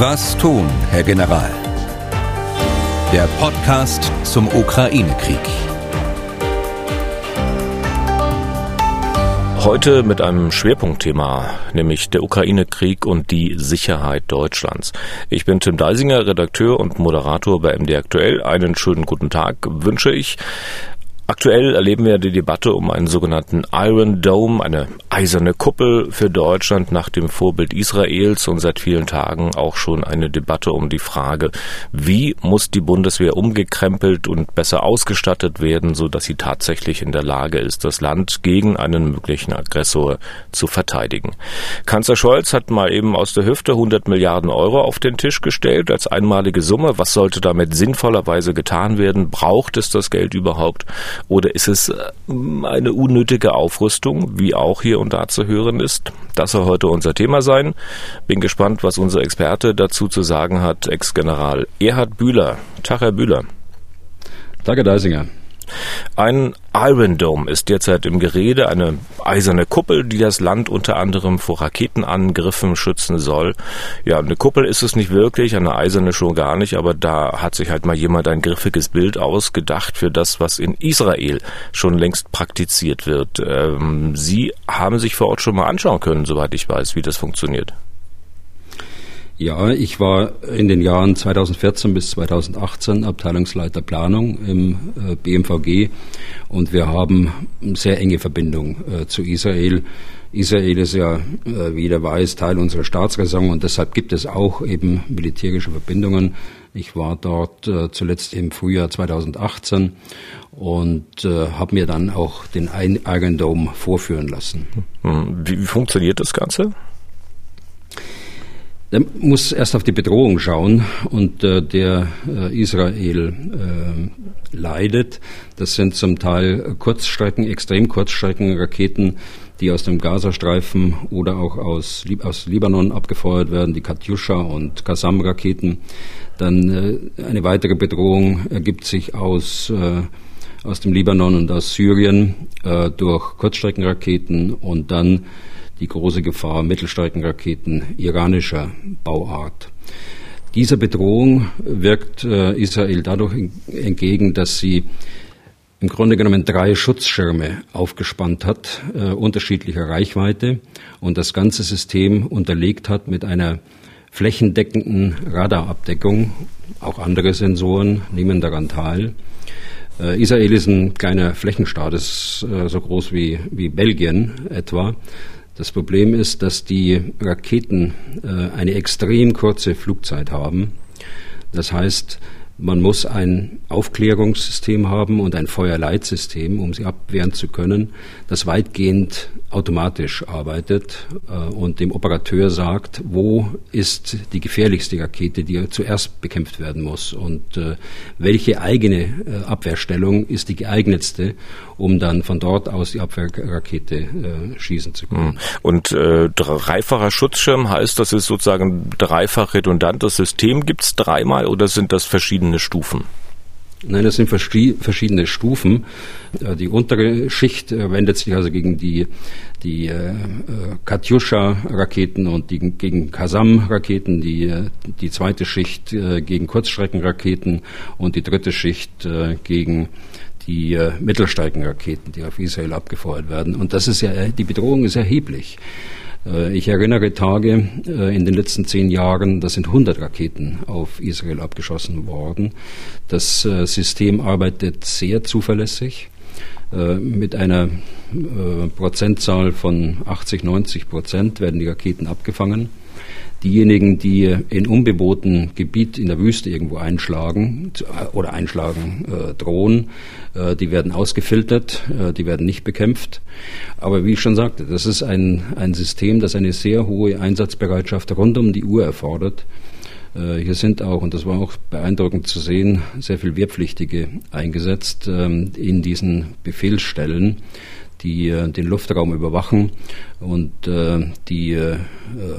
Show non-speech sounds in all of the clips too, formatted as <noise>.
Was tun, Herr General? Der Podcast zum Ukraine-Krieg. Heute mit einem Schwerpunktthema, nämlich der Ukraine-Krieg und die Sicherheit Deutschlands. Ich bin Tim Deisinger, Redakteur und Moderator bei MD Aktuell. Einen schönen guten Tag wünsche ich. Aktuell erleben wir die Debatte um einen sogenannten Iron Dome, eine eiserne Kuppel für Deutschland nach dem Vorbild Israels und seit vielen Tagen auch schon eine Debatte um die Frage, wie muss die Bundeswehr umgekrempelt und besser ausgestattet werden, so dass sie tatsächlich in der Lage ist, das Land gegen einen möglichen Aggressor zu verteidigen. Kanzler Scholz hat mal eben aus der Hüfte 100 Milliarden Euro auf den Tisch gestellt als einmalige Summe. Was sollte damit sinnvollerweise getan werden? Braucht es das Geld überhaupt? Oder ist es äh, eine unnötige Aufrüstung, wie auch hier und da zu hören ist? Das soll heute unser Thema sein. Bin gespannt, was unser Experte dazu zu sagen hat, Ex-General Erhard Bühler. Tag, Herr Bühler. Herr Deisinger. Ein Iron Dome ist derzeit im Gerede, eine eiserne Kuppel, die das Land unter anderem vor Raketenangriffen schützen soll. Ja, eine Kuppel ist es nicht wirklich, eine eiserne schon gar nicht, aber da hat sich halt mal jemand ein griffiges Bild ausgedacht für das, was in Israel schon längst praktiziert wird. Ähm, Sie haben sich vor Ort schon mal anschauen können, soweit ich weiß, wie das funktioniert. Ja, ich war in den Jahren 2014 bis 2018 Abteilungsleiter Planung im äh, BMVG und wir haben sehr enge Verbindung äh, zu Israel. Israel ist ja, äh, wie jeder weiß, Teil unserer Staatsräson und deshalb gibt es auch eben militärische Verbindungen. Ich war dort zuletzt im Frühjahr 2018 und habe mir dann auch den Iron Dome vorführen lassen. Hm, wie funktioniert das Ganze? Der muss erst auf die Bedrohung schauen und äh, der äh, Israel äh, leidet. Das sind zum Teil Kurzstrecken, extrem Kurzstreckenraketen, die aus dem Gazastreifen oder auch aus, aus Libanon abgefeuert werden, die Katyusha und Qassam-Raketen. Dann eine weitere Bedrohung ergibt sich aus aus dem Libanon und aus Syrien äh, durch Kurzstreckenraketen und dann die große Gefahr Mittelstreckenraketen iranischer Bauart. Dieser Bedrohung wirkt äh, Israel dadurch entgegen, dass sie im Grunde genommen drei Schutzschirme aufgespannt hat, äh, unterschiedlicher Reichweite und das ganze System unterlegt hat mit einer flächendeckenden Radarabdeckung. Auch andere Sensoren nehmen daran teil. Äh, Israel ist ein kleiner Flächenstaat, ist äh, so groß wie, wie Belgien etwa. Das Problem ist, dass die Raketen äh, eine extrem kurze Flugzeit haben. Das heißt, man muss ein Aufklärungssystem haben und ein Feuerleitsystem, um sie abwehren zu können, das weitgehend automatisch arbeitet äh, und dem Operateur sagt, wo ist die gefährlichste Rakete, die zuerst bekämpft werden muss und äh, welche eigene äh, Abwehrstellung ist die geeignetste, um dann von dort aus die Abwehrrakete schießen zu können. Hm. Und äh, dreifacher Schutzschirm heißt, das ist sozusagen dreifach redundantes System. Gibt es dreimal oder sind das verschiedene Stufen? Nein, das sind verschiedene Stufen. Äh, die untere Schicht äh, wendet sich also gegen die, die äh, Katyusha-Raketen und die, gegen Kasam-Raketen, die, die zweite Schicht gegen Kurzstreckenraketen und die dritte Schicht gegen die Mittelstreckenraketen, die auf Israel abgefeuert werden. Und das ist ja, die Bedrohung ist erheblich. Äh, ich erinnere Tage äh, in den letzten zehn Jahren, da sind 100 Raketen auf Israel abgeschossen worden. Das äh, System arbeitet sehr zuverlässig mit einer Prozentzahl von 80, 90 Prozent werden die Raketen abgefangen. Diejenigen, die in unbewohnten Gebiet in der Wüste irgendwo einschlagen äh, oder einschlagen äh, drohen, äh, die werden ausgefiltert, äh, die werden nicht bekämpft. Aber wie ich schon sagte, das ist ein, ein System, das eine sehr hohe Einsatzbereitschaft rund um die Uhr erfordert. Äh, hier sind auch, und das war auch beeindruckend zu sehen, sehr viel Wehrpflichtige eingesetzt ähm, in diesen Befehlsstellen die äh, den Luftraum überwachen und äh, die äh,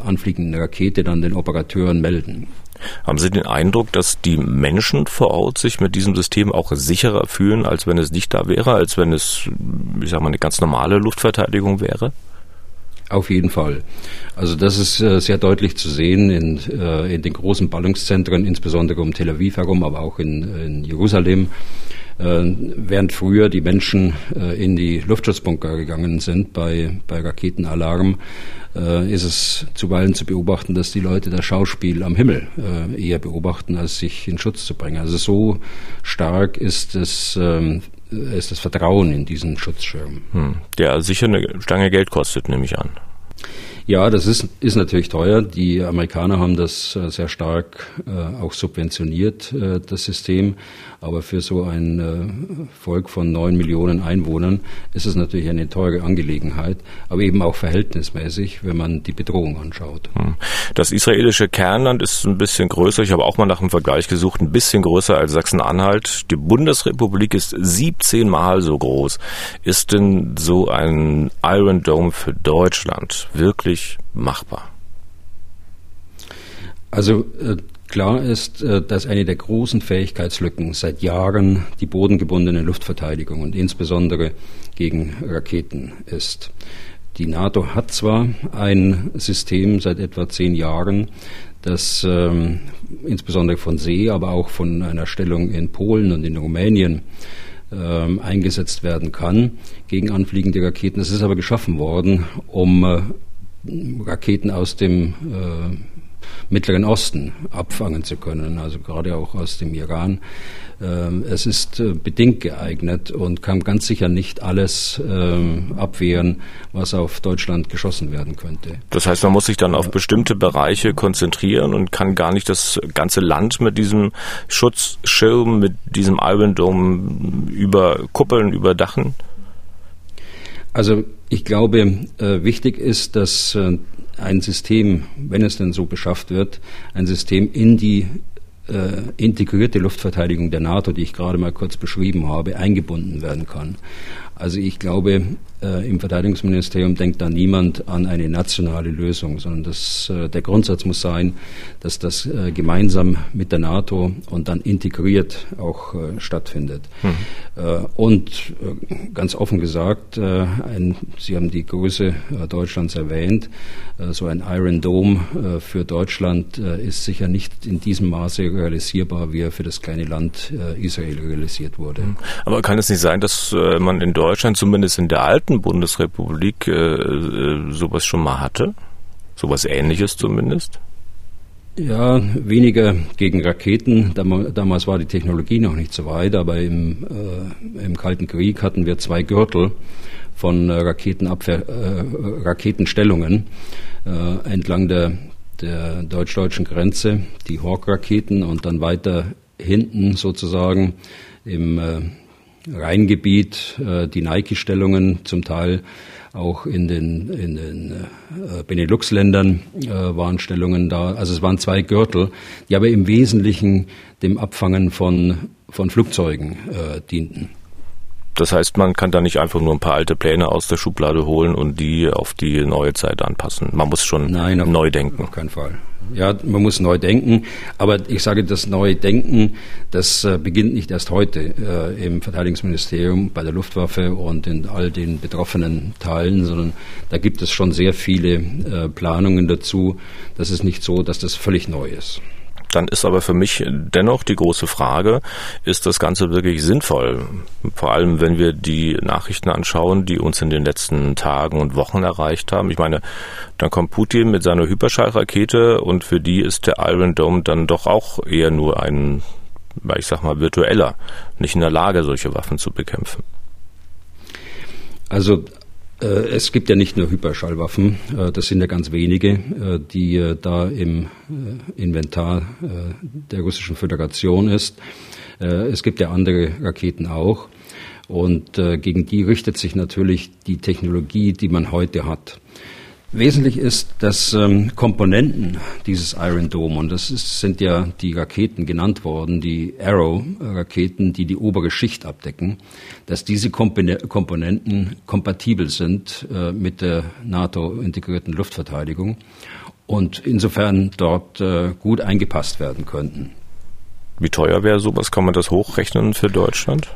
anfliegende Rakete dann den Operateuren melden. Haben Sie den Eindruck, dass die Menschen vor Ort sich mit diesem System auch sicherer fühlen, als wenn es nicht da wäre, als wenn es, ich sag mal, eine ganz normale Luftverteidigung wäre? Auf jeden Fall. Also das ist äh, sehr deutlich zu sehen in, äh, in den großen Ballungszentren, insbesondere um Tel Aviv herum, aber auch in, in Jerusalem. Äh, während früher die Menschen äh, in die Luftschutzbunker gegangen sind bei, bei Raketenalarm, äh, ist es zuweilen zu beobachten, dass die Leute das Schauspiel am Himmel eher beobachten, als sich in Schutz zu bringen. Also so stark ist es ähm, ist das Vertrauen in diesen Schutzschirm. Hm. Der sicher eine Stange Geld kostet, nehme ich an. Ja, das ist, ist natürlich teuer. Die Amerikaner haben das sehr stark äh, auch subventioniert, äh, das System. Aber für so ein äh, Volk von neun Millionen Einwohnern ist es natürlich eine teure Angelegenheit, aber eben auch verhältnismäßig, wenn man die Bedrohung anschaut. Hm. Das israelische Kernland ist ein bisschen größer. Ich habe auch mal nach einem Vergleich gesucht, ein bisschen größer als Sachsen-Anhalt. Die Bundesrepublik ist 17 Mal so groß. Ist denn so ein Iron Dome für Deutschland wirklich machbar? Also äh, Klar ist, äh, dass eine der großen Fähigkeitslücken seit Jahren die bodengebundene Luftverteidigung und insbesondere gegen Raketen ist. Die NATO hat zwar ein System seit etwa zehn Jahren, das ähm, insbesondere von See, aber auch von einer Stellung in Polen und in Rumänien ähm, eingesetzt werden kann gegen anfliegende Raketen. Es ist aber geschaffen worden, um äh, Raketen aus dem äh, Mittleren Osten abfangen zu können, also gerade auch aus dem Iran. Ähm, es ist äh, bedingt geeignet und kann ganz sicher nicht alles ähm, abwehren, was auf Deutschland geschossen werden könnte. Das heißt, man muss sich dann auf bestimmte Bereiche konzentrieren und kann gar nicht das ganze Land mit diesem Schutzschirm, mit diesem Iron Dome überkuppeln, überdachen? Also ich glaube, äh, wichtig ist, dass äh, ein System, wenn es denn so beschafft wird, ein System in die äh, integrierte Luftverteidigung der NATO, die ich gerade mal kurz beschrieben habe, eingebunden werden kann. Also ich glaube, äh, im Verteidigungsministerium denkt da niemand an eine nationale Lösung, sondern das, äh, der Grundsatz muss sein, dass das äh, gemeinsam mit der NATO und dann integriert auch äh, stattfindet. Mhm. Und äh, ganz offen gesagt, ein, Sie haben die Größe Deutschlands erwähnt, so ein Iron Dome für Deutschland ist sicher nicht in diesem Maße realisierbar, wie er für das kleine Land Israel realisiert wurde. Mhm. Aber kann es nicht sein, dass man in Deutschland zumindest in der alten alten Bundesrepublik äh, äh, sowas schon mal hatte? Sowas ähnliches zumindest? Ja, weniger gegen Raketen. Damals war die Technologie noch nicht so weit, aber im, äh, im Kalten Krieg hatten wir zwei Gürtel von äh, Raketenabwehr, äh, Raketenstellungen äh, entlang der, der deutsch-deutschen Grenze, die Hawk-Raketen und dann weiter hinten sozusagen im äh, Rheingebiet, äh, die Nike-Stellungen zum Teil auch in den, in den äh, Benelux-Ländern äh, waren Stellungen da. Also es waren zwei Gürtel, die aber im Wesentlichen dem Abfangen von, von Flugzeugen äh, dienten. Das heißt, man kann da nicht einfach nur ein paar alte Pläne aus der Schublade holen und die auf die neue Zeit anpassen. Man muss schon Nein, auf, neu denken. Auf keinen Fall. Ja, man muss neu denken. Aber ich sage, das neue Denken, das äh, beginnt nicht erst heute äh, im Verteidigungsministerium, bei der Luftwaffe und in all den betroffenen Teilen, sondern da gibt es schon sehr viele äh, Planungen dazu. Das ist nicht so, dass das völlig neu ist. Dann ist aber für mich dennoch die große Frage, ist das Ganze wirklich sinnvoll? Vor allem, wenn wir die Nachrichten anschauen, die uns in den letzten Tagen und Wochen erreicht haben. Ich meine, dann kommt Putin mit seiner Hyperschallrakete und für die ist der Iron Dome dann doch auch eher nur ein, ich sag mal, virtueller, nicht in der Lage, solche Waffen zu bekämpfen. Also es gibt ja nicht nur Hyperschallwaffen, äh, das sind ja ganz wenige, äh, die da im Inventar der Russischen Föderation ist. Es gibt ja andere Raketen auch. Und gegen die richtet sich natürlich die Technologie, die man heute hat. Wesentlich ist, dass ähm, Komponenten dieses Iron Dome, und das ist, sind ja die Raketen genannt worden, die Arrow-Raketen, die die obere Schicht abdecken, dass diese Komponenten kompatibel sind äh, mit der NATO-integrierten Luftverteidigung und insofern dort äh, gut eingepasst werden könnten. Wie teuer wäre sowas? Kann man das hochrechnen für Deutschland?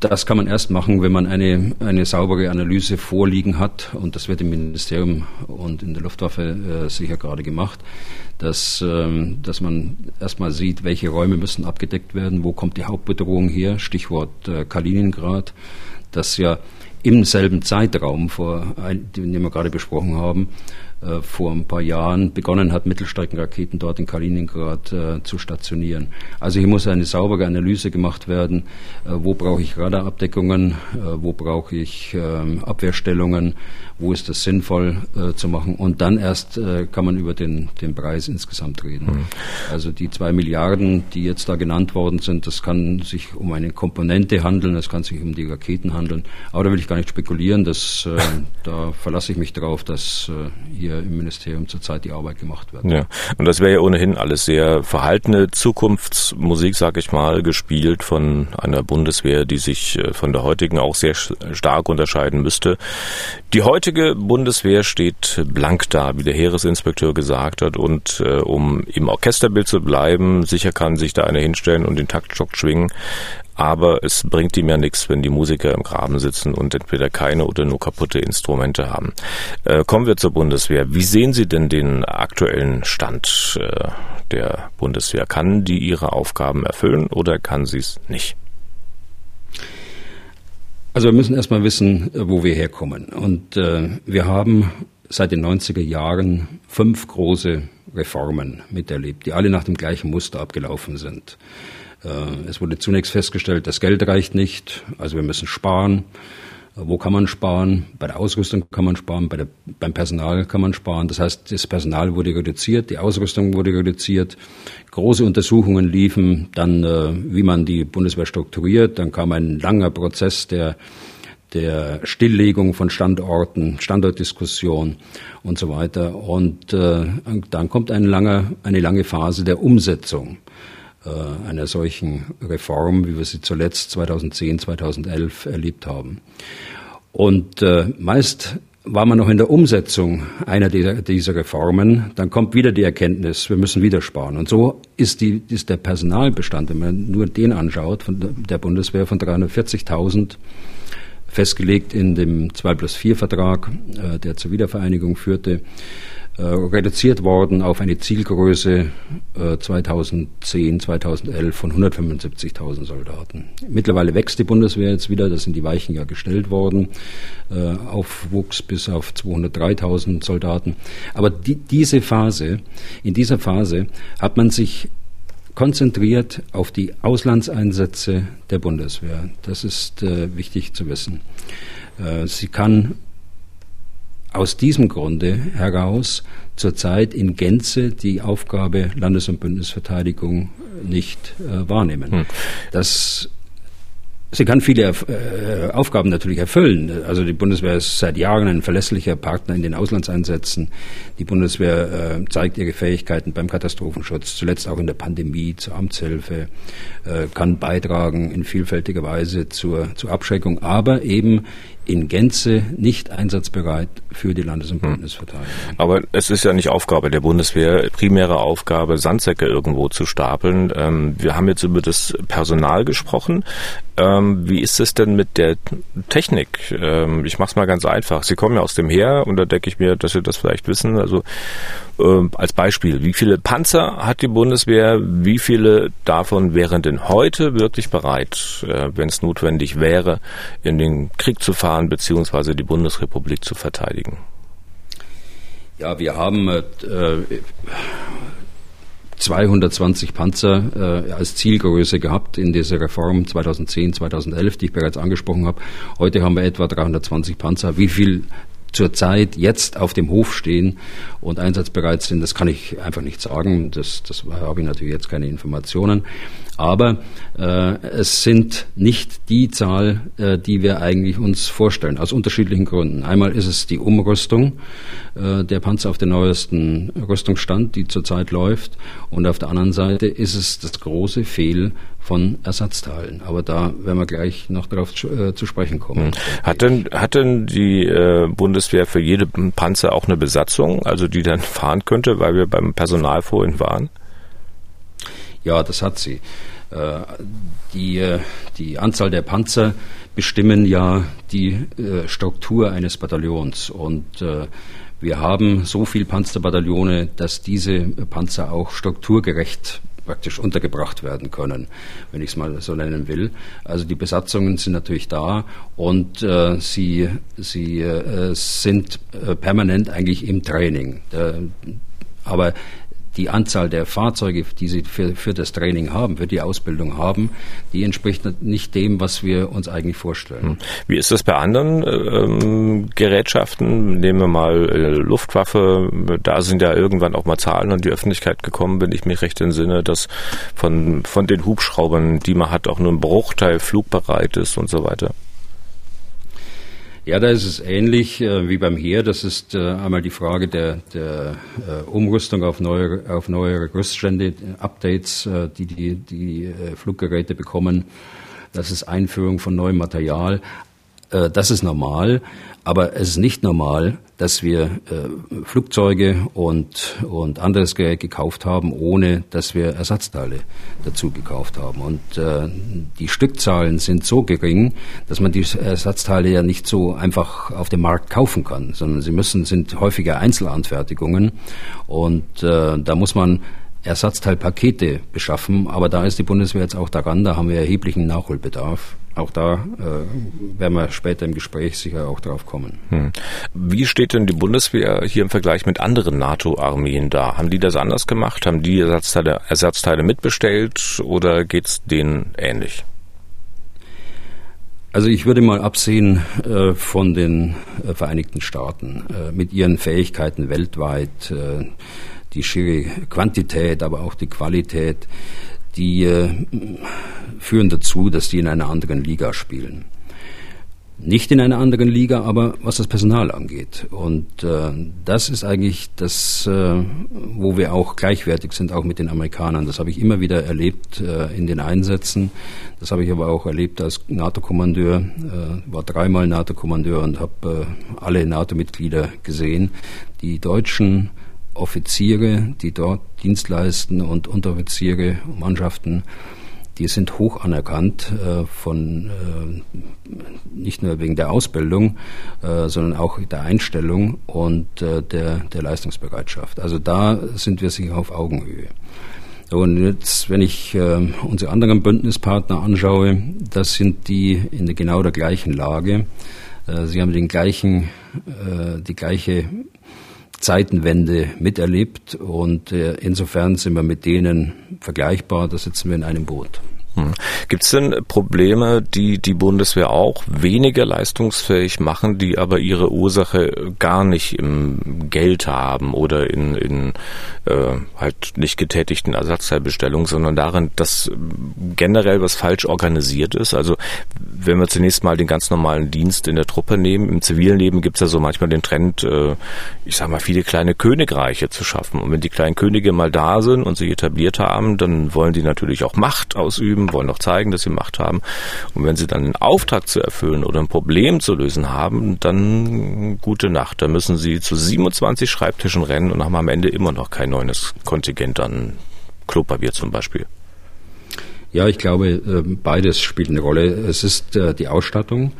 Das kann man erst machen, wenn man eine, eine saubere Analyse vorliegen hat. Und das wird im Ministerium und in der Luftwaffe äh, sicher gerade gemacht, dass, ähm, dass man erstmal sieht, welche Räume müssen abgedeckt werden, wo kommt die Hauptbedrohung her, Stichwort äh, Kaliningrad, das ja im selben Zeitraum, vor, den wir gerade besprochen haben, vor ein paar Jahren begonnen hat, Mittelstreckenraketen dort in Kaliningrad äh, zu stationieren. Also hier muss eine saubere Analyse gemacht werden, äh, wo brauche ich Radarabdeckungen, äh, wo brauche ich ähm, Abwehrstellungen, wo ist das sinnvoll äh, zu machen und dann erst äh, kann man über den, den Preis insgesamt reden. Mhm. Also die zwei Milliarden, die jetzt da genannt worden sind, das kann sich um eine Komponente handeln, es kann sich um die Raketen handeln, aber da will ich gar nicht spekulieren, das, <laughs> da verlasse ich mich darauf, dass hier hier im Ministerium zurzeit die Arbeit gemacht wird. Ja, und das wäre ja ohnehin alles sehr verhaltene Zukunftsmusik, sag ich mal, gespielt von einer Bundeswehr, die sich äh, von der heutigen auch sehr stark unterscheiden müsste. Die heutige Bundeswehr steht blank da, wie der Heeresinspekteur gesagt hat, und äh, um im Orchesterbild zu bleiben, sicher kann sich da einer hinstellen und den Taktstock schwingen, aber es bringt ihm ja nichts, wenn die Musiker im Graben sitzen und entweder keine oder nur kaputte Instrumente haben. Äh, kommen wir zur Bundeswehr. Wie sehen Sie denn den aktuellen Stand äh, der Bundeswehr? Kann die ihre Aufgaben erfüllen oder kann sie es nicht? Also wir müssen erstmal wissen, wo wir herkommen. Und äh, wir haben seit den 90er Jahren fünf große Reformen miterlebt, die alle nach dem gleichen Muster abgelaufen sind. Äh, es wurde zunächst festgestellt, das Geld reicht nicht, also wir müssen sparen. Wo kann man sparen? Bei der Ausrüstung kann man sparen, bei der, beim Personal kann man sparen. Das heißt, das Personal wurde reduziert, die Ausrüstung wurde reduziert. Große Untersuchungen liefen dann, äh, wie man die Bundeswehr strukturiert. Dann kam ein langer Prozess der der Stilllegung von Standorten, Standortdiskussion und so weiter. Und äh, dann kommt eine lange, eine lange Phase der Umsetzung. Äh, einer solchen Reform, wie wir sie zuletzt 2010, 2011 erlebt haben. Und äh, meist war man noch in der Umsetzung einer dieser Reformen, dann kommt wieder die Erkenntnis, wir müssen wieder sparen. Und so ist, die, ist der Personalbestand, wenn man nur den anschaut, von der Bundeswehr von 340.000 festgelegt in dem 2 plus 4 Vertrag, äh, der zur Wiedervereinigung führte, äh, reduziert worden auf eine Zielgröße äh, 2010, 2011 von 175.000 Soldaten. Mittlerweile wächst die Bundeswehr jetzt wieder, da sind die Weichen ja gestellt worden, äh, Aufwuchs bis auf 203.000 Soldaten. Aber die, diese Phase, in dieser Phase hat man sich konzentriert auf die Auslandseinsätze der Bundeswehr. Das ist äh, wichtig zu wissen. Äh, sie kann aus diesem Grunde heraus zurzeit in Gänze die Aufgabe Landes- und Bündnisverteidigung nicht äh, wahrnehmen. Hm. Das Sie kann viele äh, Aufgaben natürlich erfüllen. Also die Bundeswehr ist seit Jahren ein verlässlicher Partner in den Auslandseinsätzen. Die Bundeswehr äh, zeigt ihre Fähigkeiten beim Katastrophenschutz, zuletzt auch in der Pandemie, zur Amtshilfe, äh, kann beitragen in vielfältiger Weise zur, zur Abschreckung, aber eben in Gänze nicht einsatzbereit für die Landes- und hm. Bündnisverteidigung. Aber es ist ja nicht Aufgabe der Bundeswehr, primäre Aufgabe, Sandsäcke irgendwo zu stapeln. Ähm, wir haben jetzt über das Personal gesprochen. Ähm, wie ist es denn mit der Technik? Ähm, ich mache es mal ganz einfach. Sie kommen ja aus dem Heer und da denke ich mir, dass Sie das vielleicht wissen. Also äh, als Beispiel, wie viele Panzer hat die Bundeswehr? Wie viele davon wären denn heute wirklich bereit, äh, wenn es notwendig wäre, in den Krieg zu fahren bzw. die Bundesrepublik zu verteidigen? Ja, wir haben äh, 220 Panzer äh, als Zielgröße gehabt in dieser Reform 2010, 2011, die ich bereits angesprochen habe. Heute haben wir etwa 320 Panzer. Wie viel zurzeit jetzt auf dem Hof stehen und einsatzbereit sind, das kann ich einfach nicht sagen. Das, das habe ich natürlich jetzt keine Informationen. Aber äh, es sind nicht die Zahl, äh, die wir eigentlich uns vorstellen, aus unterschiedlichen Gründen. Einmal ist es die Umrüstung äh, der Panzer auf den neuesten Rüstungsstand, die zurzeit läuft. Und auf der anderen Seite ist es das große Fehl von Ersatzteilen. Aber da werden wir gleich noch darauf zu, äh, zu sprechen kommen. Hm. Hat denn, hat denn die äh, Bundeswehr für jede Panzer auch eine Besatzung, also die dann <laughs> fahren könnte, weil wir beim Personal vorhin waren? Ja, das hat sie. Äh, die, äh, die Anzahl der Panzer bestimmen ja die äh, Struktur eines Bataillons und wir haben so viele Panzerbataillone, dass diese Panzer auch strukturgerecht praktisch untergebracht werden können, wenn ich es mal so nennen will. Also die Besatzungen sind natürlich da und äh, sie, sie äh, sind äh, permanent eigentlich im Training. aber die Anzahl der Fahrzeuge, die sie für, für das Training haben, für die Ausbildung haben, die entspricht nicht dem, was wir uns eigentlich vorstellen. Hm. Wie ist das bei anderen ähm, Gerätschaften? Nehmen wir mal äh, Luftwaffe. Da sind ja irgendwann auch mal Zahlen an die Öffentlichkeit gekommen, wenn ich mich recht entsinne, dass von, von den Hubschraubern, die man hat, auch nur ein Bruchteil flugbereit ist und so weiter. Ja, da ist es ähnlich äh, wie beim Heer. Das ist äh, einmal die Frage der, der äh, Umrüstung auf neue, auf neuere Rüststände, Updates, äh, die die, die äh, Fluggeräte bekommen. Das ist Einführung von neuem Material. Äh, das ist normal. Aber es ist nicht normal, dass wir äh, Flugzeuge und, und anderes Gerät gekauft haben, ohne dass wir Ersatzteile dazu gekauft haben. Und äh, die Stückzahlen sind so gering, dass man die Ersatzteile ja nicht so einfach auf dem Markt kaufen kann, sondern sie müssen, sind häufiger Einzelanfertigungen. Und äh, da muss man Ersatzteilpakete beschaffen, aber da ist die Bundeswehr jetzt auch daran, da haben wir erheblichen Nachholbedarf. Auch da äh, werden wir später im Gespräch sicher auch drauf kommen. Hm. Wie steht denn die Bundeswehr hier im Vergleich mit anderen NATO-Armeen da? Haben die das anders gemacht? Haben die Ersatzteile, Ersatzteile mitbestellt oder geht es denen ähnlich? Also ich würde mal absehen äh, von den äh, Vereinigten Staaten äh, mit ihren Fähigkeiten weltweit, äh, die schiere Quantität, aber auch die Qualität die äh, führen dazu, dass die in einer anderen Liga spielen. Nicht in einer anderen Liga, aber was das Personal angeht. Und äh, das ist eigentlich das, äh, wo wir auch gleichwertig sind, auch mit den Amerikanern. Das habe ich immer wieder erlebt äh, in den Einsätzen. Das habe ich aber auch erlebt als NATO-Kommandeur. Äh, war dreimal NATO-Kommandeur und habe alle NATO-Mitglieder gesehen. Die Deutschen Offiziere, die dort Dienst leisten und Unteroffiziere, Mannschaften, die sind hoch anerkannt äh, von äh, nicht nur wegen der Ausbildung, äh, sondern auch der Einstellung und der, der Leistungsbereitschaft. Also da sind wir sicher auf Augenhöhe. Und jetzt, wenn ich unsere anderen Bündnispartner anschaue, das sind die in genau der gleichen Lage. Sie haben den gleichen, die gleiche Zeitenwende miterlebt und äh, insofern sind wir mit denen vergleichbar, da sitzen wir in einem Boot. Hm. Gibt es denn Probleme, die die Bundeswehr auch weniger leistungsfähig machen, die aber ihre Ursache gar nicht im Geld haben oder in, in äh, halt nicht getätigten Ersatzteilbestellungen, sondern darin, dass generell was falsch organisiert ist? Also wenn wir zunächst mal den ganz normalen Dienst in der Truppe nehmen, im zivilen Leben gibt es ja so manchmal den Trend, äh, ich sag mal, viele kleine Königreiche zu schaffen. Und wenn die kleinen Könige mal da sind und sich etabliert haben, dann wollen die natürlich auch Macht ausüben üben, wollen auch zeigen, dass sie Macht haben. Und wenn sie dann einen Auftrag zu erfüllen oder ein Problem zu lösen haben, dann gute Nacht. Da müssen sie zu 27 Schreibtischen rennen und haben am Ende immer noch kein neues Kontingent an Klopapier zum Beispiel. Ja, ich glaube, äh, beides spielt eine Rolle. Es ist äh, die Ausstattung,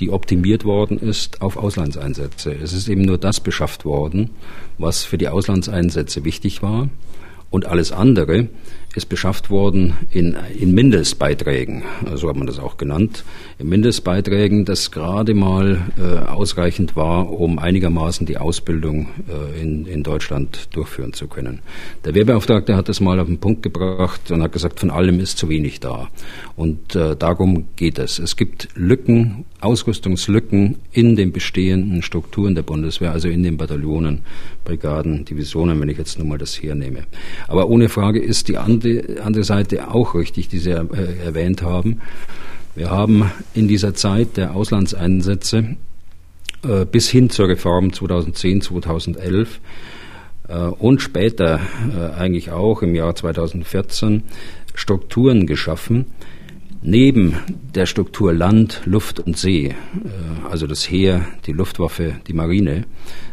die optimiert worden ist auf Auslandseinsätze. Es ist eben nur das beschafft worden, was für die Auslandseinsätze wichtig war. Und alles andere ist beschafft worden in, in Mindestbeiträgen, so hat man das auch genannt, in Mindestbeiträgen, das gerade mal äh, ausreichend war, um einigermaßen die Ausbildung äh, in, in Deutschland durchführen zu können. Der Wehrbeauftragte hat das mal auf den Punkt gebracht und hat gesagt, von allem ist zu wenig da. Und äh, darum geht es. Es gibt Lücken, Ausrüstungslücken in den bestehenden Strukturen der Bundeswehr, also in den Bataillonen, Brigaden, Divisionen, wenn ich jetzt nur mal das hernehme. Aber ohne Frage ist die andere, andere Seite auch richtig, die Sie äh, erwähnt haben. Wir haben in dieser Zeit der Auslandseinsätze äh, bis hin zur Reform 2010, 2011 äh, und später eigentlich auch im Jahr 2014 Strukturen geschaffen, Neben der Struktur Land, Luft und See, äh, also das Heer, die Luftwaffe, die Marine,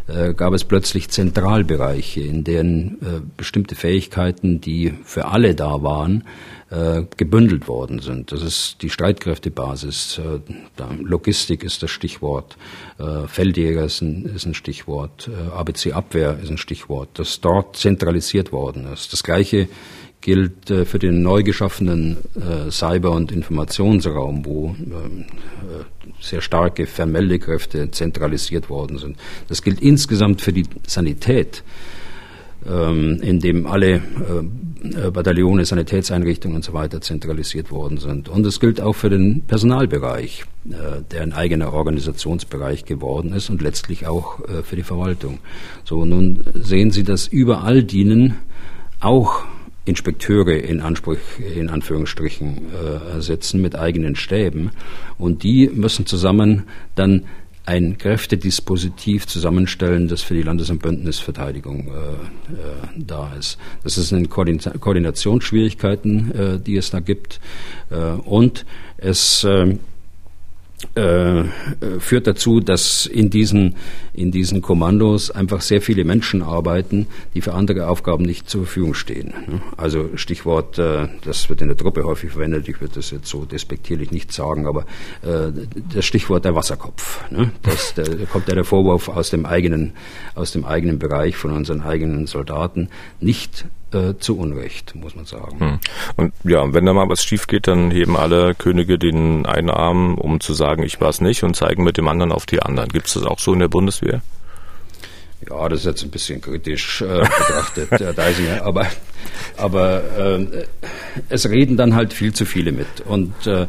äh, gab es plötzlich Zentralbereiche, in denen äh, bestimmte Fähigkeiten, die für alle da waren, gebündelt worden sind. Das ist die Streitkräftebasis. Logistik ist das Stichwort. Feldjäger ist ein, ist ein Stichwort. ABC-Abwehr ist ein Stichwort, das dort zentralisiert worden ist. Das Gleiche gilt äh, für den neu geschaffenen äh, Cyber- und Informationsraum, wo ähm, äh, sehr starke Vermeldekräfte zentralisiert worden sind. Das gilt insgesamt für die Sanität, ähm, in dem alle äh, äh, Bataillone, Sanitätseinrichtungen und so weiter zentralisiert worden sind. Und es gilt auch für den Personalbereich, der ein eigener Organisationsbereich geworden ist und letztlich auch für die Verwaltung. So, nun sehen Sie, dass überall dienen auch Inspekteure in Anspruch, in Anführungsstrichen, äh, setzen mit eigenen Stäben. Und die müssen zusammen dann ein Kräftedispositiv zusammenstellen, das für die Landes- und Bündnisverteidigung äh, äh, da ist. Das sind Koordinationsschwierigkeiten, äh, die es da gibt. Äh, und es äh, führt dazu, dass in diesen, in diesen Kommandos einfach sehr viele Menschen arbeiten, die für andere Aufgaben nicht zur Verfügung stehen. Also Stichwort, äh, das wird in der Truppe häufig verwendet, ich würde das jetzt so despektierlich nicht sagen, aber äh, das Stichwort der Wasserkopf. Ne? Das, da kommt ja der Vorwurf aus dem eigenen, aus dem eigenen Bereich von unseren eigenen Soldaten, nicht äh, zu Unrecht, muss man sagen. Hm. Und ja, wenn da mal was schief geht, dann heben alle Könige den einen Arm, um zu sagen, ich war es nicht und zeigen mit dem anderen auf die anderen. Gibt es das auch so in der Bundeswehr? Ja, das ist jetzt ein bisschen kritisch äh, betrachtet, Herr Deisinger, aber, aber äh, es reden dann halt viel zu viele mit. Und äh,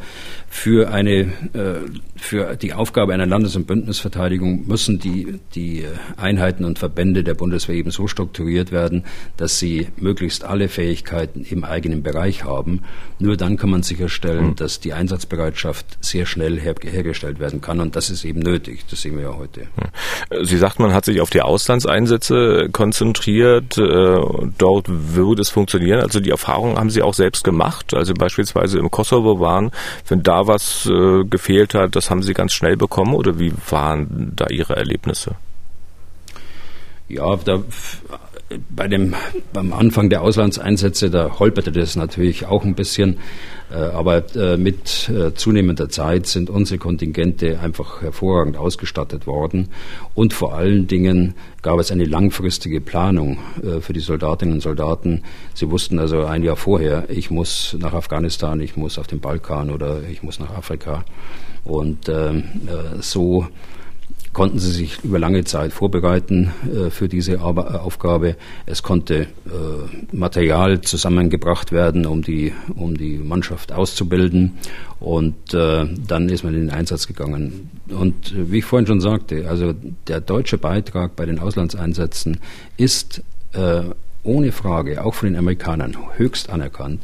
für eine äh, für die Aufgabe einer Landes- und Bündnisverteidigung müssen die die Einheiten und Verbände der Bundeswehr eben so strukturiert werden, dass sie möglichst alle Fähigkeiten im eigenen Bereich haben. Nur dann kann man sicherstellen, mhm. dass die Einsatzbereitschaft sehr schnell her hergestellt werden kann und das ist eben nötig. Das sehen wir ja heute. Hm. Sie sagt, man hat sich auf die Auslandseinsätze konzentriert. Äh, dort würde es funktionieren. Also die Erfahrung haben Sie auch selbst gemacht. Also beispielsweise im Kosovo waren, wenn da was äh, gefehlt hat, das haben Sie ganz schnell bekommen oder wie waren da Ihre Erlebnisse? Ja, da, bei dem, beim Anfang der Auslandseinsätze, da holperte das natürlich auch ein bisschen. Äh, aber äh, mit äh, zunehmender Zeit sind unsere Kontingente einfach hervorragend ausgestattet worden. Und vor allen Dingen gab es eine langfristige Planung für die Soldatinnen und Soldaten. Sie wussten also ein Jahr vorher, ich muss nach Afghanistan, ich muss auf den Balkan oder ich muss nach Afrika. Und ähm, so konnten sie sich über lange Zeit vorbereiten äh, für diese Ar äh, Aufgabe. Es konnte äh, Material zusammengebracht werden, um die, um die Mannschaft auszubilden. Und äh, dann ist man in den Einsatz gegangen. Und äh, wie ich vorhin schon sagte, also der deutsche Beitrag bei den Auslandseinsätzen ist äh, ohne Frage, auch von den Amerikanern, höchst anerkannt.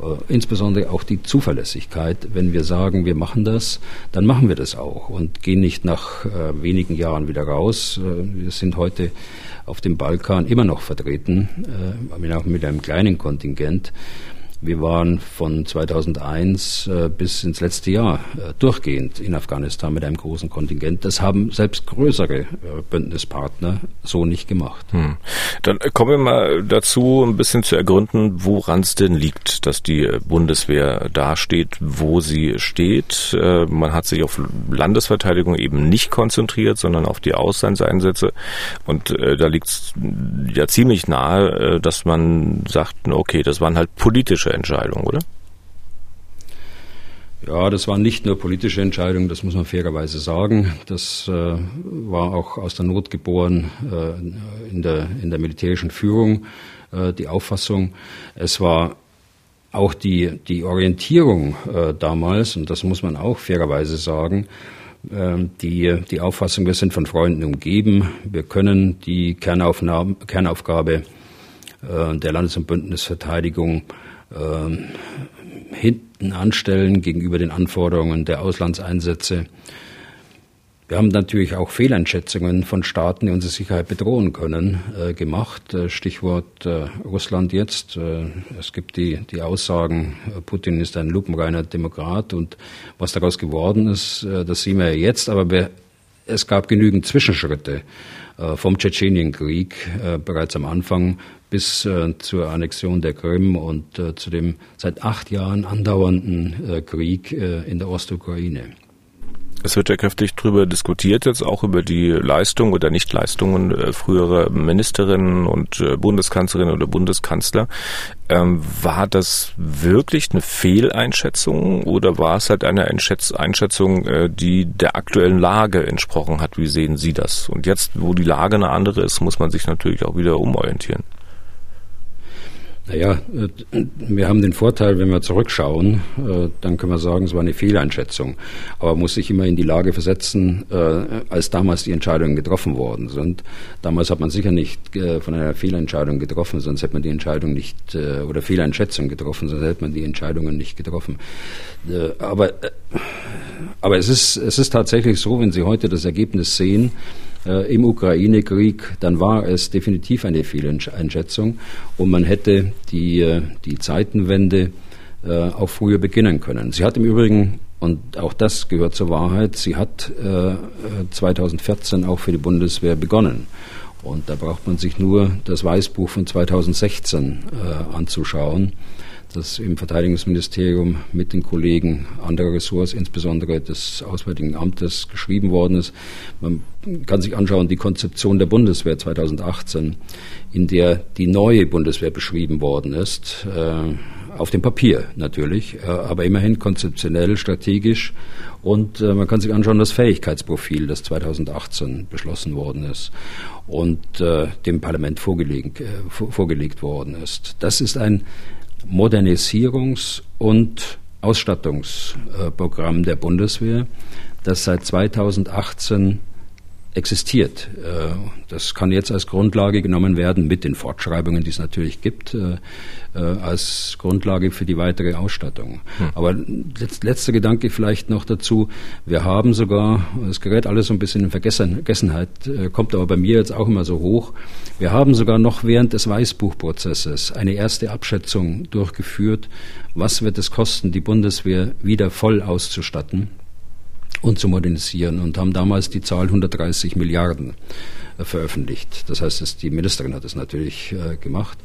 Äh, insbesondere auch die Zuverlässigkeit. Wenn wir sagen, wir machen das, dann machen wir das auch und gehen nicht nach äh, wenigen Jahren wieder raus. Äh, wir sind heute auf dem Balkan immer noch vertreten, auch mit einem kleinen Kontingent. Wir waren von 2001 äh, bis ins letzte Jahr äh, durchgehend in Afghanistan mit einem großen Kontingent. Das haben selbst größere äh, Bündnispartner so nicht gemacht. Hm. Dann kommen wir mal dazu, ein bisschen zu ergründen, woran es denn liegt, dass die Bundeswehr da steht, wo sie steht. Man hat sich auf Landesverteidigung eben nicht konzentriert, sondern auf die Auslandseinsätze. Und da liegt es ja ziemlich nahe, dass man sagt, okay, das waren halt politische politische Entscheidung, oder? Ja, das war nicht nur politische Entscheidung, das muss man fairerweise sagen. Das äh, war auch aus der Not geboren äh, in, der, in der militärischen Führung äh, die Auffassung. Es war auch die, die Orientierung äh, damals, und das muss man auch fairerweise sagen, ähm, die, die Auffassung, wir sind von Freunden umgeben, wir können die Kernaufgabe äh, der Landes- und Bündnisverteidigung äh, hinten anstellen gegenüber den Anforderungen der Auslandseinsätze. Wir haben natürlich auch Fehleinschätzungen von Staaten, die unsere Sicherheit bedrohen können, äh, gemacht. Äh, Stichwort äh, Russland jetzt. Äh, es gibt die, die Aussagen, äh, Putin ist ein lupenreiner Demokrat und was daraus geworden ist, äh, das sehen wir ja jetzt. Aber wir, es gab genügend Zwischenschritte vom Tschetschenienkrieg bereits am Anfang bis zur Annexion der Krim und zu dem seit acht Jahren andauernden Krieg in der Ostukraine. Es wird ja kräftig darüber diskutiert, jetzt auch über die Leistung oder Nichtleistungen äh, früherer Ministerinnen und äh, Bundeskanzlerinnen oder Bundeskanzler. Ähm, war das wirklich eine Fehleinschätzung oder war es halt eine Einschätz Einschätzung, äh, die der aktuellen Lage entsprochen hat? Wie sehen Sie das? Und jetzt, wo die Lage eine andere ist, muss man sich natürlich auch wieder umorientieren. Naja, äh, wir haben den Vorteil, wenn wir zurückschauen, äh, dann können wir sagen, es war eine Fehleinschätzung. Aber man muss sich immer in die Lage versetzen, äh, als damals die Entscheidungen getroffen worden sind. Damals hat man sicher nicht von einer Fehlentscheidung getroffen, sonst hätte man die Entscheidung nicht, oder Fehleinschätzung getroffen, sonst hätte man die Entscheidungen nicht getroffen. Aber, aber es ist, es ist tatsächlich so, wenn Sie heute das Ergebnis sehen, äh, im Ukraine-Krieg, dann war es definitiv eine Fehleinschätzung und man hätte die, äh, die Zeitenwende äh, auch früher beginnen können. Sie hat im Übrigen, und auch das gehört zur Wahrheit, sie hat 2014 auch für die Bundeswehr begonnen. Und da braucht man sich nur das Weißbuch von 2016 anzuschauen das im Verteidigungsministerium mit den Kollegen anderer Ressorts, insbesondere des Auswärtigen Amtes, geschrieben worden ist. Man kann sich anschauen, die Konzeption der Bundeswehr 2018, in der die neue Bundeswehr beschrieben worden ist, äh, auf dem Papier natürlich, äh, aber immerhin konzeptionell, strategisch. Und äh, man kann sich anschauen, das Fähigkeitsprofil, das 2018 beschlossen worden ist und dem Parlament vorgelegt, vorgelegt worden ist. Das ist ein Modernisierungs- und Ausstattungsprogramm der Bundeswehr, das seit 2018 existiert. Äh, das kann jetzt als Grundlage genommen werden, mit den Fortschreibungen, die es natürlich gibt, äh, äh, als Grundlage für die weitere Ausstattung. Hm. Aber letzter Gedanke vielleicht noch dazu. Wir haben sogar, es gerät alles so ein bisschen in Vergessenheit, kommt aber bei mir jetzt auch immer so hoch. Wir haben sogar noch während des Weißbuchprozesses eine erste Abschätzung durchgeführt. Was wird es kosten, die Bundeswehr wieder voll auszustatten? Und zu modernisieren und haben damals die Zahl 130 Milliarden äh, veröffentlicht. Das heißt, die Ministerin hat es natürlich äh, gemacht.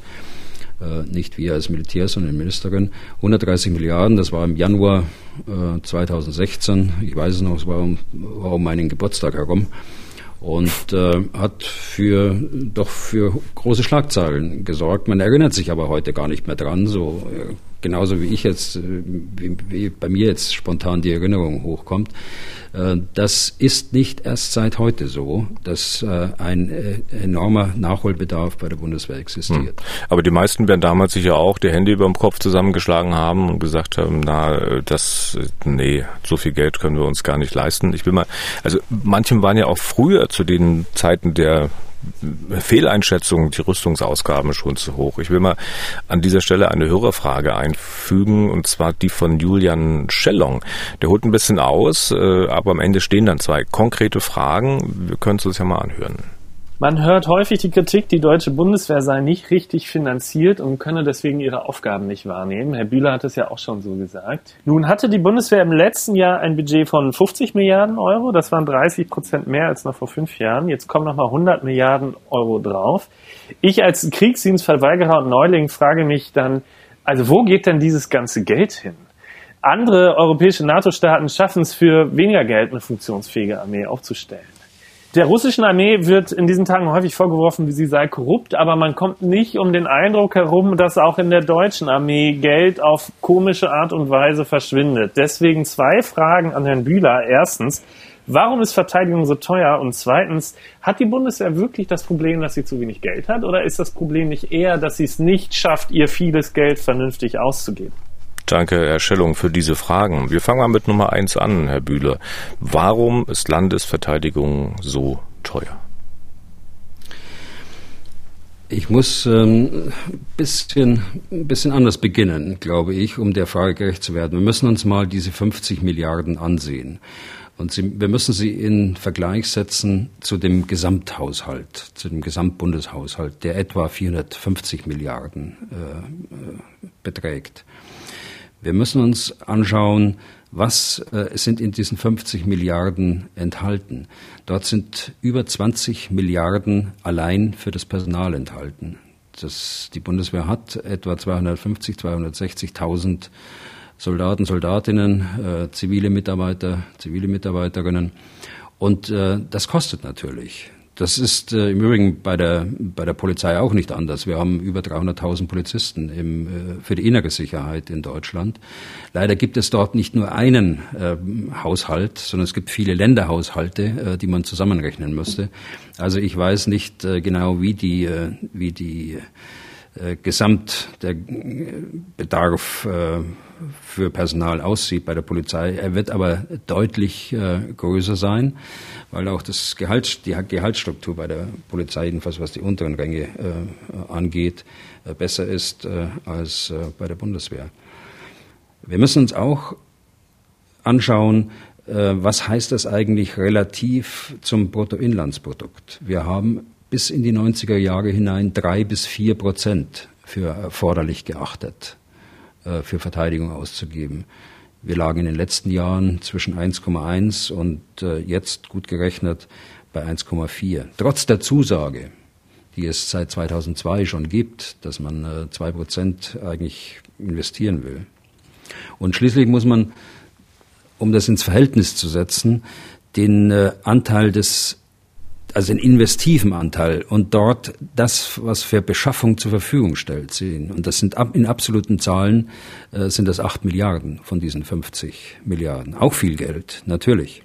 Äh, nicht wir als Militär, sondern Ministerin. 130 Milliarden, das war im Januar 2016. Ich weiß es noch, es war um, war um meinen Geburtstag herum und äh, hat für doch für große Schlagzeilen gesorgt. Man erinnert sich aber heute gar nicht mehr dran, so genauso wie ich jetzt, äh, wie, bei mir jetzt spontan die Erinnerung hochkommt. Äh, das ist nicht erst seit heute so, dass äh, ein enormer Nachholbedarf bei der Bundeswehr existiert. Hm. Aber die meisten werden damals sicher auch die Hände über dem Kopf zusammengeschlagen haben und gesagt haben, na, das, nee, so viel Geld können wir uns gar nicht leisten. Ich will mal, also manchem waren ja auch früher zu den Zeiten der Fehleinschätzung, die Rüstungsausgaben schon zu hoch. Ich will mal an dieser Stelle eine Hörerfrage einfügen, und zwar die von Julian Schellong. Der holt ein bisschen aus, äh, aber am Ende stehen dann zwei konkrete Fragen. Wir können es uns ja mal anhören. Man hört häufig die Kritik, die deutsche Bundeswehr sei nicht richtig finanziert und könne deswegen ihre Aufgaben nicht wahrnehmen. Herr Bühler hat es ja auch schon so gesagt. Nun hatte die Bundeswehr im letzten Jahr ein Budget von 50 Milliarden Euro. Das waren 30 Prozent mehr als noch vor fünf Jahren. Jetzt kommen nochmal 100 Milliarden Euro drauf. Ich als Kriegsdienstverweigerer und Neuling frage mich dann, also wo geht denn dieses ganze Geld hin? Andere europäische NATO-Staaten schaffen es für weniger Geld, eine funktionsfähige Armee aufzustellen. Der russischen Armee wird in diesen Tagen häufig vorgeworfen, wie sie sei korrupt, aber man kommt nicht um den Eindruck herum, dass auch in der deutschen Armee Geld auf komische Art und Weise verschwindet. Deswegen zwei Fragen an Herrn Bühler. Erstens, warum ist Verteidigung so teuer? Und zweitens, hat die Bundeswehr wirklich das Problem, dass sie zu wenig Geld hat? Oder ist das Problem nicht eher, dass sie es nicht schafft, ihr vieles Geld vernünftig auszugeben? Danke, Herr Schellung, für diese Fragen. Wir fangen mal mit Nummer eins an, Herr Bühler. Warum ist Landesverteidigung so teuer? Ich muss ein ähm, bisschen, bisschen anders beginnen, glaube ich, um der Frage gerecht zu werden. Wir müssen uns mal diese 50 Milliarden ansehen. Und sie, wir müssen sie in Vergleich setzen zu dem Gesamthaushalt, zu dem Gesamtbundeshaushalt, der etwa 450 Milliarden äh, beträgt. Wir müssen uns anschauen, was äh, sind in diesen 50 Milliarden enthalten. Dort sind über 20 Milliarden allein für das Personal enthalten. Das, die Bundeswehr hat etwa 250, 260.000 Soldaten, Soldatinnen, äh, zivile Mitarbeiter, zivile Mitarbeiterinnen. Und äh, das kostet natürlich. Das ist äh, im Übrigen bei der, bei der Polizei auch nicht anders. Wir haben über 300.000 Polizisten im, äh, für die innere Sicherheit in Deutschland. Leider gibt es dort nicht nur einen äh, Haushalt, sondern es gibt viele Länderhaushalte, äh, die man zusammenrechnen müsste. Also ich weiß nicht äh, genau, wie die, äh, wie die Gesamt der Bedarf für Personal aussieht bei der Polizei. Er wird aber deutlich äh, größer sein, weil auch das Gehalt, die Gehaltsstruktur bei der Polizei, jedenfalls was die unteren Ränge äh, angeht, äh, besser ist äh, als äh, bei der Bundeswehr. Wir müssen uns auch anschauen, äh, was heißt das eigentlich relativ zum Bruttoinlandsprodukt. Wir haben bis in die 90er Jahre hinein drei bis vier Prozent für erforderlich geachtet. Äh, für Verteidigung auszugeben. Wir lagen in den letzten Jahren zwischen 1,1 und äh, jetzt gut gerechnet bei 1,4. Trotz der Zusage, die es seit 2002 schon gibt, dass man äh, zwei Prozent eigentlich investieren will. Und schließlich muss man, um das ins Verhältnis zu setzen, den Anteil des also den investiven Anteil und dort das, was für Beschaffung zur Verfügung stellt, sehen. Und das sind in absoluten Zahlen äh, sind das acht Milliarden von diesen 50 Milliarden. Auch viel Geld, natürlich.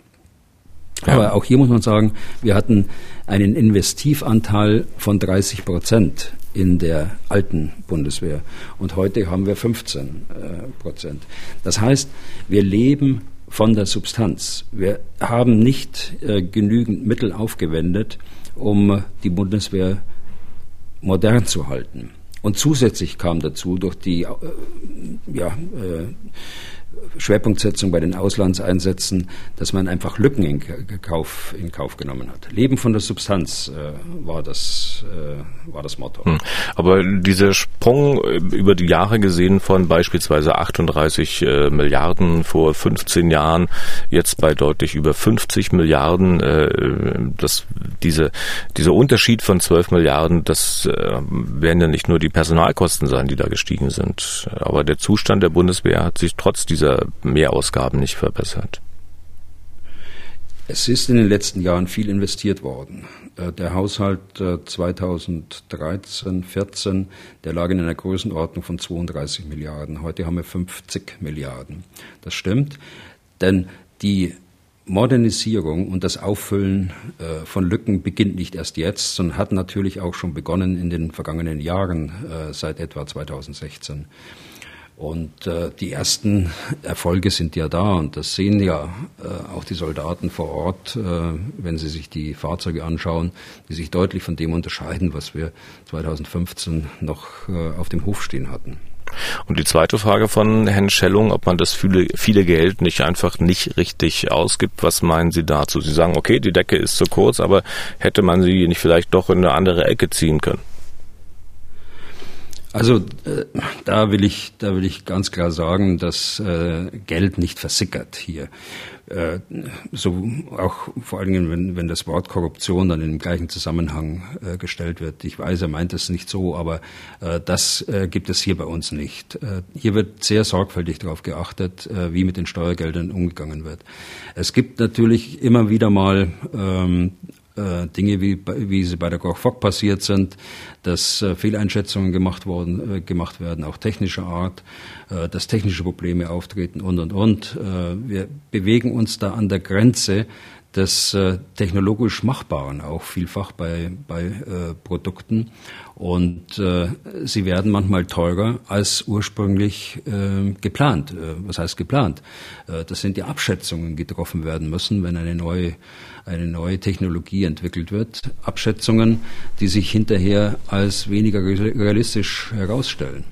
Ja. Aber auch hier muss man sagen, wir hatten einen Investivanteil von 30 Prozent in der alten Bundeswehr. Und heute haben wir 15 äh, Prozent. Das heißt, wir leben von der Substanz. Wir haben nicht äh, genügend Mittel aufgewendet, um die Bundeswehr modern zu halten. Und zusätzlich kam dazu durch die äh, ja, äh, Schwerpunktsetzung bei den Auslandseinsätzen, dass man einfach Lücken in Kauf, in Kauf genommen hat. Leben von der Substanz äh, war, das, äh, war das Motto. Hm. Aber dieser Sprung äh, über die Jahre gesehen von beispielsweise 38 äh, Milliarden vor 15 Jahren, jetzt bei deutlich über 50 Milliarden, äh, das, diese, dieser Unterschied von 12 Milliarden, das äh, werden ja nicht nur die Personalkosten sein, die da gestiegen sind. Aber der Zustand der Bundeswehr hat sich trotz dieser Mehrausgaben nicht verbessert? Es ist in den letzten Jahren viel investiert worden. Äh, der Haushalt 2013, äh, 14, der lag in einer Größenordnung von 32 Milliarden. Heute haben wir 50 Milliarden. Das stimmt, denn die Modernisierung und das Auffüllen äh, von Lücken beginnt nicht erst jetzt, sondern hat natürlich auch schon begonnen in den vergangenen Jahren, seit etwa 2016. Und äh, die ersten Erfolge sind ja da und das sehen ja äh, auch die Soldaten vor Ort, äh, wenn sie sich die Fahrzeuge anschauen, die sich deutlich von dem unterscheiden, was wir 2015 noch äh, auf dem Hof stehen hatten. Und die zweite Frage von Herrn Schellung, ob man das viele, viele Geld nicht einfach nicht richtig ausgibt, was meinen Sie dazu? Sie sagen, okay, die Decke ist zu kurz, aber hätte man sie nicht vielleicht doch in eine andere Ecke ziehen können? Also äh, da will ich, da will ich ganz klar sagen, dass äh, Geld nicht versickert hier. Äh, so auch vor allen Dingen, wenn, wenn das Wort Korruption dann in dem gleichen Zusammenhang gestellt wird. Ich weiß, er meint es nicht so, aber das gibt es hier bei uns nicht. Hier wird sehr sorgfältig darauf geachtet, wie mit den Steuergeldern umgegangen wird. Es gibt natürlich immer wieder mal ähm, äh, Dinge, wie, wie sie bei der Koch Fock passiert sind, dass äh, Fehleinschätzungen gemacht, worden, äh, gemacht werden, auch technischer Art, äh, dass technische Probleme auftreten und, und, und. Äh, wir bewegen uns da an der Grenze des technologisch Machbaren auch vielfach bei, bei Produkten. Und sie werden manchmal teurer als ursprünglich geplant. Was heißt geplant? Das sind die Abschätzungen, die getroffen werden müssen, wenn eine neue, eine neue Technologie entwickelt wird. Abschätzungen, die sich hinterher als weniger realistisch herausstellen.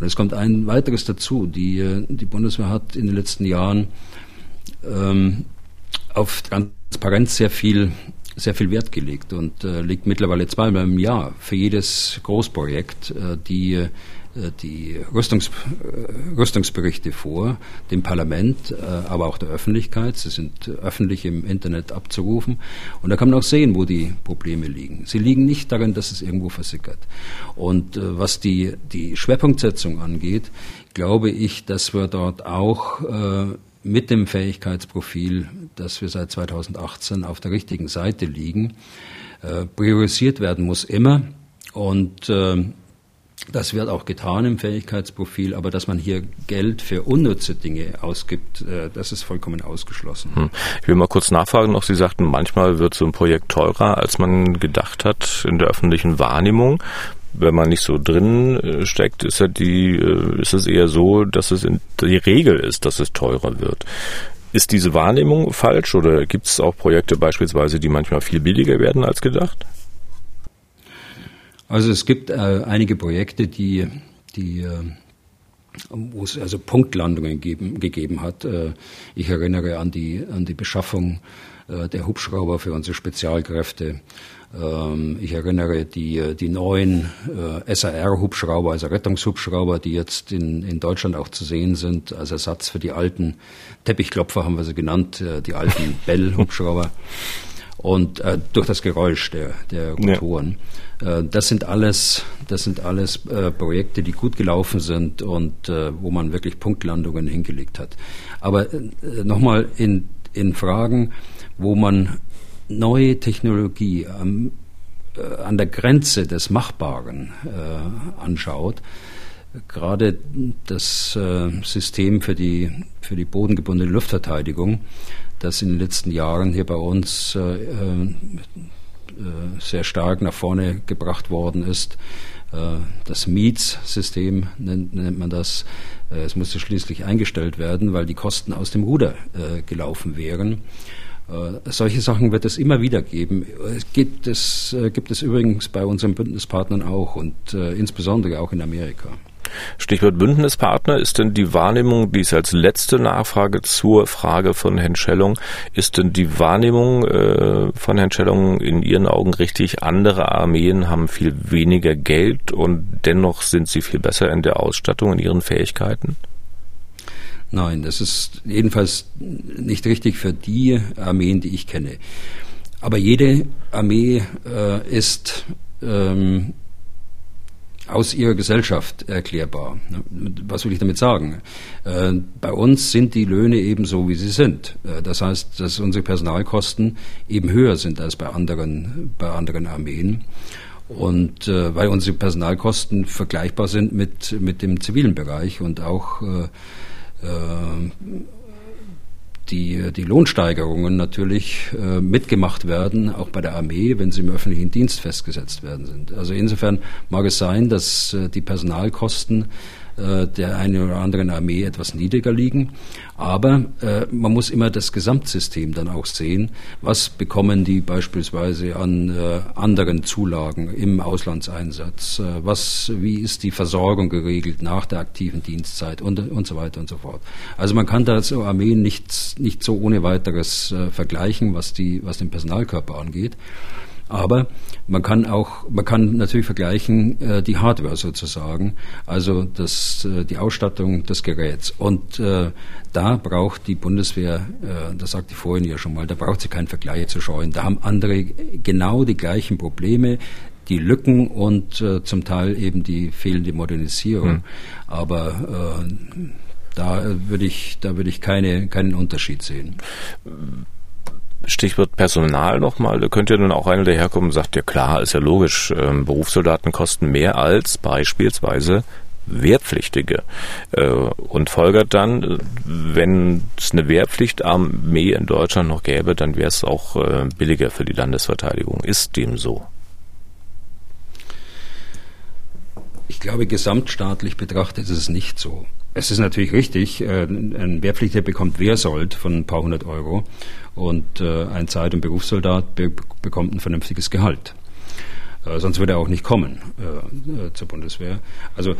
Und es kommt ein weiteres dazu. Die, äh, die Bundeswehr hat in den letzten Jahren ähm, auf Transparenz sehr viel sehr viel Wert gelegt und äh, legt mittlerweile zweimal im Jahr für jedes Großprojekt äh, die äh, die Rüstungs, äh, Rüstungsberichte vor, dem Parlament, äh, aber auch der Öffentlichkeit. Sie sind öffentlich im Internet abzurufen. Und da kann man auch sehen, wo die Probleme liegen. Sie liegen nicht darin, dass es irgendwo versickert. Und äh, was die, die Schwerpunktsetzung angeht, glaube ich, dass wir dort auch mit dem Fähigkeitsprofil, das wir seit 2018 auf der richtigen Seite liegen, priorisiert werden muss immer. Und das wird auch getan im Fähigkeitsprofil, aber dass man hier Geld für unnütze Dinge ausgibt, äh, das ist vollkommen ausgeschlossen. Hm. Ich will mal kurz nachfragen noch, Sie sagten, manchmal wird so ein Projekt teurer, als man gedacht hat in der öffentlichen Wahrnehmung. Wenn man nicht so drin äh, steckt, ist, ja die, äh, ist es eher so, dass es die Regel ist, dass es teurer wird. Ist diese Wahrnehmung falsch oder gibt es auch Projekte beispielsweise, die manchmal viel billiger werden als gedacht? Also es gibt äh, einige Projekte, die, die äh, wo es also Punktlandungen geben, gegeben hat. Äh, ich erinnere an die, an die Beschaffung äh, der Hubschrauber für unsere Spezialkräfte. Ähm, ich erinnere die, die neuen äh, SAR-Hubschrauber, also Rettungshubschrauber, die jetzt in, in Deutschland auch zu sehen sind, als Ersatz für die alten Teppichklopfer haben wir sie genannt, äh, die alten <laughs> Bell-Hubschrauber und äh, durch das Geräusch der, der Rotoren. Ja. Äh, das sind alles, das sind alles äh, Projekte, die gut gelaufen sind und äh, wo man wirklich Punktlandungen hingelegt hat. Aber äh, nochmal in, in Fragen, wo man neue Technologie am, äh, an der Grenze des Machbaren anschaut, gerade das System für die, für die bodengebundene Luftverteidigung das in den letzten Jahren hier bei uns äh, äh, sehr stark nach vorne gebracht worden ist. Äh, das MEADS-System nennt, nennt, man das. Äh, es musste schließlich eingestellt werden, weil die Kosten aus dem Ruder äh, gelaufen wären. Solche Sachen wird es immer wieder geben. Gibt es, gibt es übrigens bei unseren Bündnispartnern auch und insbesondere auch in Amerika. Stichwort Bündnispartner ist denn die Wahrnehmung, die ist als letzte Nachfrage zur Frage von Herrn Schellung, ist denn die Wahrnehmung äh, von Herrn Schellung in Ihren Augen richtig? Andere Armeen haben viel weniger Geld und dennoch sind sie viel besser in der Ausstattung, in ihren Fähigkeiten? Nein, das ist jedenfalls nicht richtig für die Armeen, die ich kenne. Aber jede Armee äh, ist ähm, aus ihrer Gesellschaft erklärbar. Was will ich damit sagen? Äh, bei uns sind die Löhne eben so, wie sie sind. Äh, das heißt, dass unsere Personalkosten eben höher sind als bei anderen, bei anderen Armeen. Und äh, weil unsere Personalkosten vergleichbar sind mit, mit dem zivilen Bereich und auch äh, äh, die, die Lohnsteigerungen natürlich äh, mitgemacht werden, auch bei der Armee, wenn sie im öffentlichen Dienst festgesetzt werden sind. Also insofern mag es sein, dass äh, die Personalkosten der einen oder anderen Armee etwas niedriger liegen. Aber äh, man muss immer das Gesamtsystem dann auch sehen. Was bekommen die beispielsweise an äh, anderen Zulagen im Auslandseinsatz? Äh, was, wie ist die Versorgung geregelt nach der aktiven Dienstzeit und, und so weiter und so fort. Also man kann da so Armeen nicht, nicht so ohne weiteres äh, vergleichen, was, die, was den Personalkörper angeht. Aber man kann auch, man kann natürlich vergleichen äh, die Hardware sozusagen, also das, äh, die Ausstattung des Geräts. Und äh, da braucht die Bundeswehr, äh, das sagte ich vorhin ja schon mal, da braucht sie keinen Vergleich zu scheuen. Da haben andere genau die gleichen Probleme die Lücken und äh, zum Teil eben die fehlende Modernisierung. Mhm. Aber äh, da würde ich, da würde ich keine, keinen Unterschied sehen. Stichwort Personal nochmal. Da könnte ja dann auch einer daherkommen und sagt, ja klar, ist ja logisch, ähm, Berufssoldaten kosten mehr als beispielsweise Wehrpflichtige. Äh, und folgert dann, wenn es eine Wehrpflichtarmee in Deutschland noch gäbe, dann wäre es auch äh, billiger für die Landesverteidigung. Ist dem so? Ich glaube, gesamtstaatlich betrachtet ist es nicht so. Es ist natürlich richtig, äh, ein Wehrpflichtiger bekommt Wehrsold von ein paar hundert Euro und äh, ein Zeit- und Berufssoldat bekommt ein vernünftiges Gehalt. Äh, sonst würde er auch nicht kommen zur Bundeswehr. Also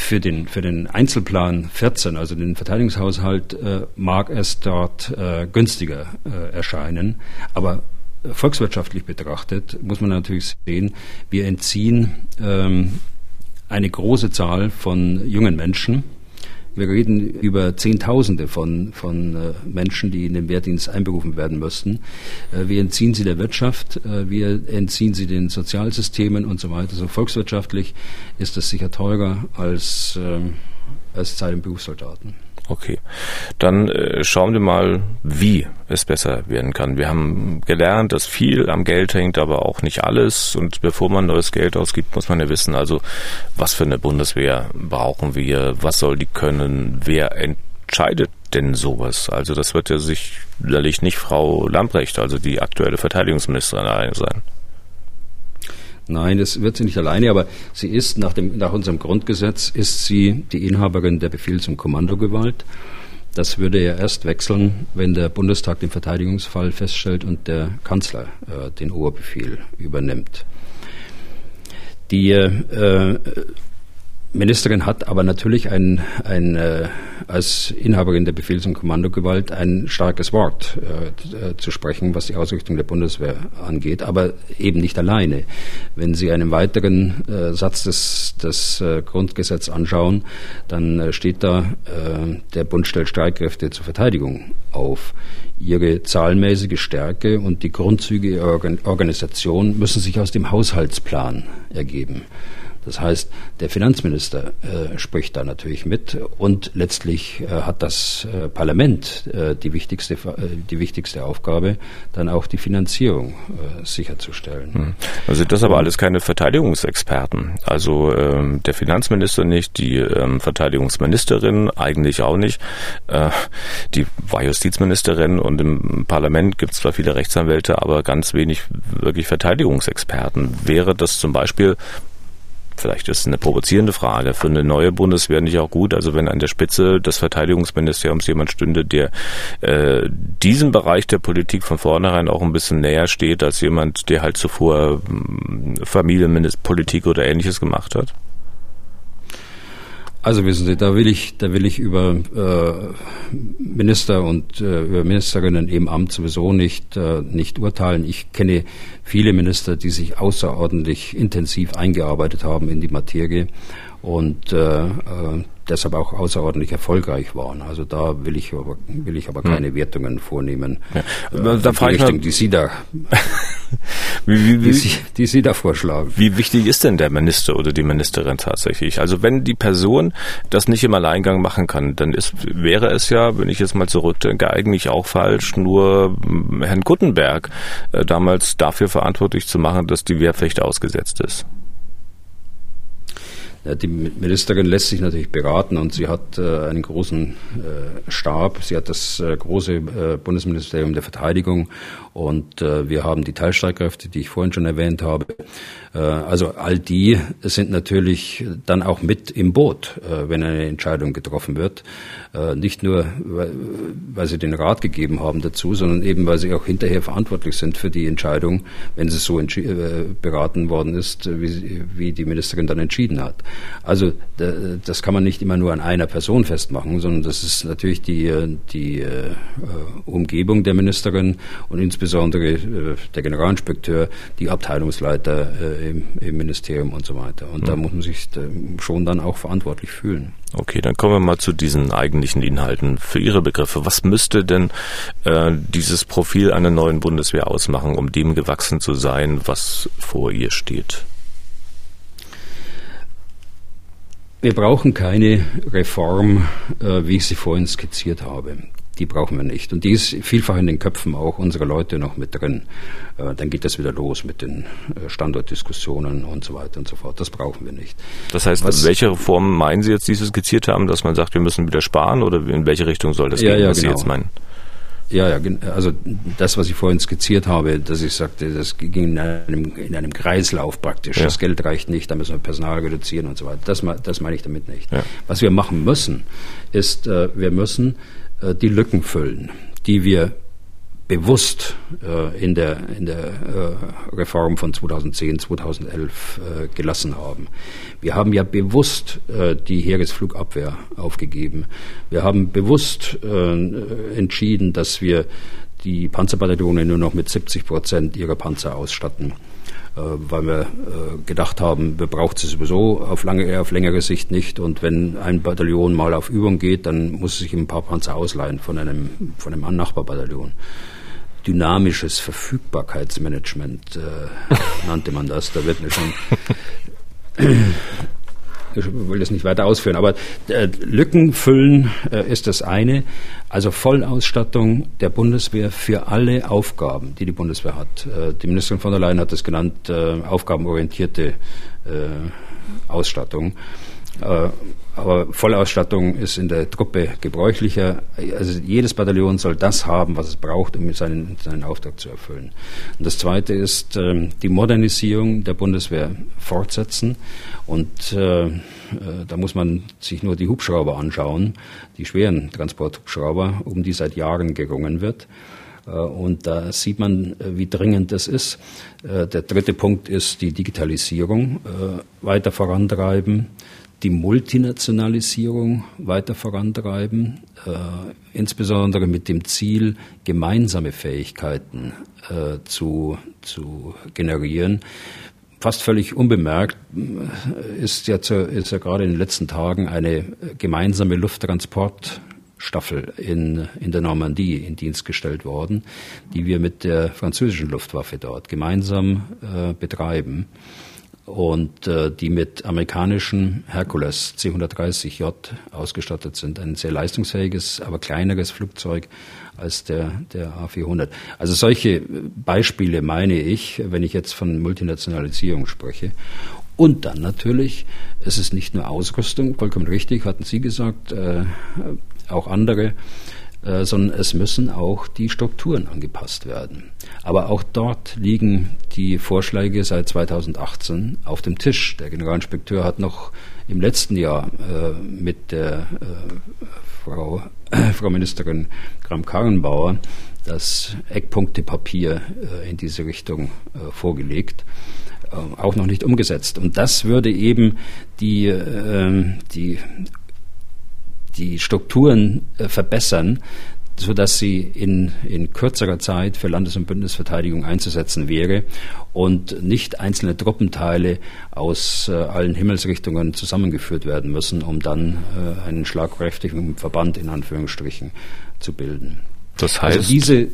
für den, für den Einzelplan 14, also den Verteidigungshaushalt, mag es dort günstiger erscheinen. Aber volkswirtschaftlich betrachtet muss man natürlich sehen, wir entziehen ähm, eine große Zahl von jungen Menschen. Wir reden über Zehntausende von, von äh, Menschen, die in den Wehrdienst einberufen werden müssten. Äh, wir entziehen sie der Wirtschaft, äh, wir entziehen sie den Sozialsystemen und so weiter. So volkswirtschaftlich ist das sicher teurer als, ähm, als Zeit im Berufssoldaten. Okay, dann äh, schauen wir mal, wie es besser werden kann. Wir haben gelernt, dass viel am Geld hängt, aber auch nicht alles. Und bevor man neues Geld ausgibt, muss man ja wissen, also was für eine Bundeswehr brauchen wir, was soll die können, wer entscheidet denn sowas? Also das wird ja sicherlich nicht Frau Lamprecht, also die aktuelle Verteidigungsministerin alleine sein. Nein, das wird sie nicht alleine, aber sie ist nach, dem, nach unserem Grundgesetz ist sie die Inhaberin der Befehls- und Kommandogewalt. Das würde ja erst wechseln, wenn der Bundestag den Verteidigungsfall feststellt und der Kanzler äh, den Oberbefehl übernimmt. Die äh, Ministerin hat aber natürlich ein, ein, äh, als Inhaberin der Befehls- und Kommandogewalt ein starkes Wort äh, zu sprechen, was die Ausrichtung der Bundeswehr angeht, aber eben nicht alleine. Wenn Sie einen weiteren äh, Satz des, des äh, Grundgesetzes anschauen, dann äh, steht da, äh, der Bund stellt Streitkräfte zur Verteidigung auf. Ihre zahlenmäßige Stärke und die Grundzüge ihrer Organisation müssen sich aus dem Haushaltsplan ergeben. Das heißt, der Finanzminister äh, spricht da natürlich mit und letztlich äh, hat das äh, Parlament äh, die, wichtigste, äh, die wichtigste Aufgabe, dann auch die Finanzierung äh, sicherzustellen. Hm. Also das aber alles keine Verteidigungsexperten. Also ähm, der Finanzminister nicht, die ähm, Verteidigungsministerin eigentlich auch nicht. die war Justizministerin und im Parlament gibt es zwar viele Rechtsanwälte, aber ganz wenig wirklich Verteidigungsexperten. Wäre das zum Beispiel vielleicht ist es eine provozierende Frage, für eine neue Bundeswehr nicht auch gut, also wenn an der Spitze des Verteidigungsministeriums jemand stünde, der äh, diesem Bereich der Politik von vornherein auch ein bisschen näher steht, als jemand, der halt zuvor äh, Familienpolitik oder ähnliches gemacht hat? Also wissen Sie, da will ich, da will ich über äh, Minister und äh, über Ministerinnen im Amt sowieso nicht, äh, nicht urteilen. Ich kenne viele Minister, die sich außerordentlich intensiv eingearbeitet haben in die Materie und äh, äh, deshalb auch außerordentlich erfolgreich waren. Also da will ich aber, will ich aber hm. keine Wertungen vornehmen. Ja. Äh, da frage ich Richtung, die Sie da, <laughs> wie, <laughs> wie, wie, die, Sie, die Sie da vorschlagen. Wie wichtig ist denn der Minister oder die Ministerin tatsächlich? Also wenn die Person das nicht im Alleingang machen kann, dann ist, wäre es ja, wenn ich jetzt mal zurückdenke, eigentlich auch falsch, nur hm, Herrn Guttenberg äh, damals dafür verantwortlich zu machen, dass die Wehrpflicht ausgesetzt ist. Die Ministerin lässt sich natürlich beraten und sie hat äh, einen großen äh, Stab. Sie hat das äh, große Bundesministerium der Verteidigung und wir haben die Teilstreitkräfte, die ich vorhin schon erwähnt habe. Also all die sind natürlich dann auch mit im Boot, wenn eine Entscheidung getroffen wird. Nicht nur, weil sie den Rat gegeben haben dazu, sondern eben, weil sie auch hinterher verantwortlich sind für die Entscheidung, wenn sie so beraten worden ist, wie die Ministerin dann entschieden hat. Also das kann man nicht immer nur an einer Person festmachen, sondern das ist natürlich die, die äh, Umgebung der Ministerin und insbesondere äh, der Generalinspekteur, die Abteilungsleiter äh, im, im, Ministerium und so weiter. Und mhm. da muss man sich schon dann auch verantwortlich fühlen. Okay, dann kommen wir mal zu diesen eigentlichen Inhalten für Ihre Begriffe. Was müsste denn äh, dieses Profil einer neuen Bundeswehr ausmachen, um dem gewachsen zu sein, was vor ihr steht? Wir brauchen keine Reform, äh, wie ich sie vorhin skizziert habe. Die brauchen wir nicht. Und die ist vielfach in den Köpfen auch unserer Leute noch mit drin. Äh, dann geht das wieder los mit den äh, Standortdiskussionen und so weiter und so fort. Das brauchen wir nicht. Das heißt, was, welche Reformen meinen Sie jetzt, die Sie skizziert haben, dass man sagt, wir müssen wieder sparen oder in welche Richtung soll das ja, gehen, ja, was genau. Sie jetzt meinen? Ja, ja, also das, was ich vorhin skizziert habe, dass ich sagte, das ging in einem, in einem Kreislauf praktisch. Ja. Das Geld reicht nicht, da müssen wir Personal reduzieren und so weiter. Das, das meine ich damit nicht. Ja. Was wir machen müssen, ist, äh, wir müssen die Lücken füllen, die wir bewusst äh, in der, in der äh, Reform von 2010, 2011 äh, gelassen haben. Wir haben ja bewusst äh, die Heeresflugabwehr aufgegeben. Wir haben bewusst äh, entschieden, dass wir die Panzerbataillone nur noch mit 70 Prozent ihrer Panzer ausstatten. Äh, weil wir äh, gedacht haben, wir brauchen sie sowieso auf, lange, auf längere Sicht nicht. Und wenn ein Bataillon mal auf Übung geht, dann muss es sich ein paar Panzer ausleihen von einem, von einem Nachbarbataillon. Dynamisches Verfügbarkeitsmanagement äh, <laughs> nannte man das. Da wird mir schon ich will das nicht weiter ausführen, aber äh, Lücken füllen äh, ist das eine. Also Vollausstattung der Bundeswehr für alle Aufgaben, die die Bundeswehr hat. Äh, die Ministerin von der Leyen hat das genannt, äh, aufgabenorientierte äh, Ausstattung. Äh, aber Vollausstattung ist in der Truppe gebräuchlicher. Also jedes Bataillon soll das haben, was es braucht, um seinen, seinen Auftrag zu erfüllen. Und das Zweite ist ähm, die Modernisierung der Bundeswehr fortsetzen. Und äh, äh, da muss man sich nur die Hubschrauber anschauen, die schweren Transporthubschrauber, um die seit Jahren gerungen wird. Und da sieht man, wie dringend das ist. Der dritte Punkt ist die Digitalisierung weiter vorantreiben die Multinationalisierung weiter vorantreiben, äh, insbesondere mit dem Ziel, gemeinsame Fähigkeiten äh, zu, zu generieren. Fast völlig unbemerkt äh, ist ja, zu, ist ja gerade in den letzten Tagen eine gemeinsame Lufttransportstaffel in, in der Normandie in Dienst gestellt worden, die wir mit der französischen Luftwaffe dort gemeinsam äh, betreiben und äh, die mit amerikanischen Hercules C-130J ausgestattet sind. Ein sehr leistungsfähiges, aber kleineres Flugzeug als der, der A400. Also solche Beispiele meine ich, wenn ich jetzt von Multinationalisierung spreche. Und dann natürlich, es ist nicht nur Ausrüstung, vollkommen richtig, hatten Sie gesagt, äh, auch andere äh, sondern es müssen auch die Strukturen angepasst werden. Aber auch dort liegen die Vorschläge seit 2018 auf dem Tisch. Der Generalinspekteur hat noch im letzten Jahr äh, mit der äh, Frau, äh, Frau Ministerin Kram-Karrenbauer das Eckpunktepapier äh, in diese Richtung vorgelegt auch noch nicht umgesetzt. Und das würde eben die, äh, die die Strukturen äh, verbessern, sodass sie in, in kürzerer Zeit für Landes- und Bündnisverteidigung einzusetzen wäre und nicht einzelne Truppenteile aus äh, allen Himmelsrichtungen zusammengeführt werden müssen, um dann äh, einen schlagkräftigen Verband in Anführungsstrichen zu bilden. Das heißt, also diese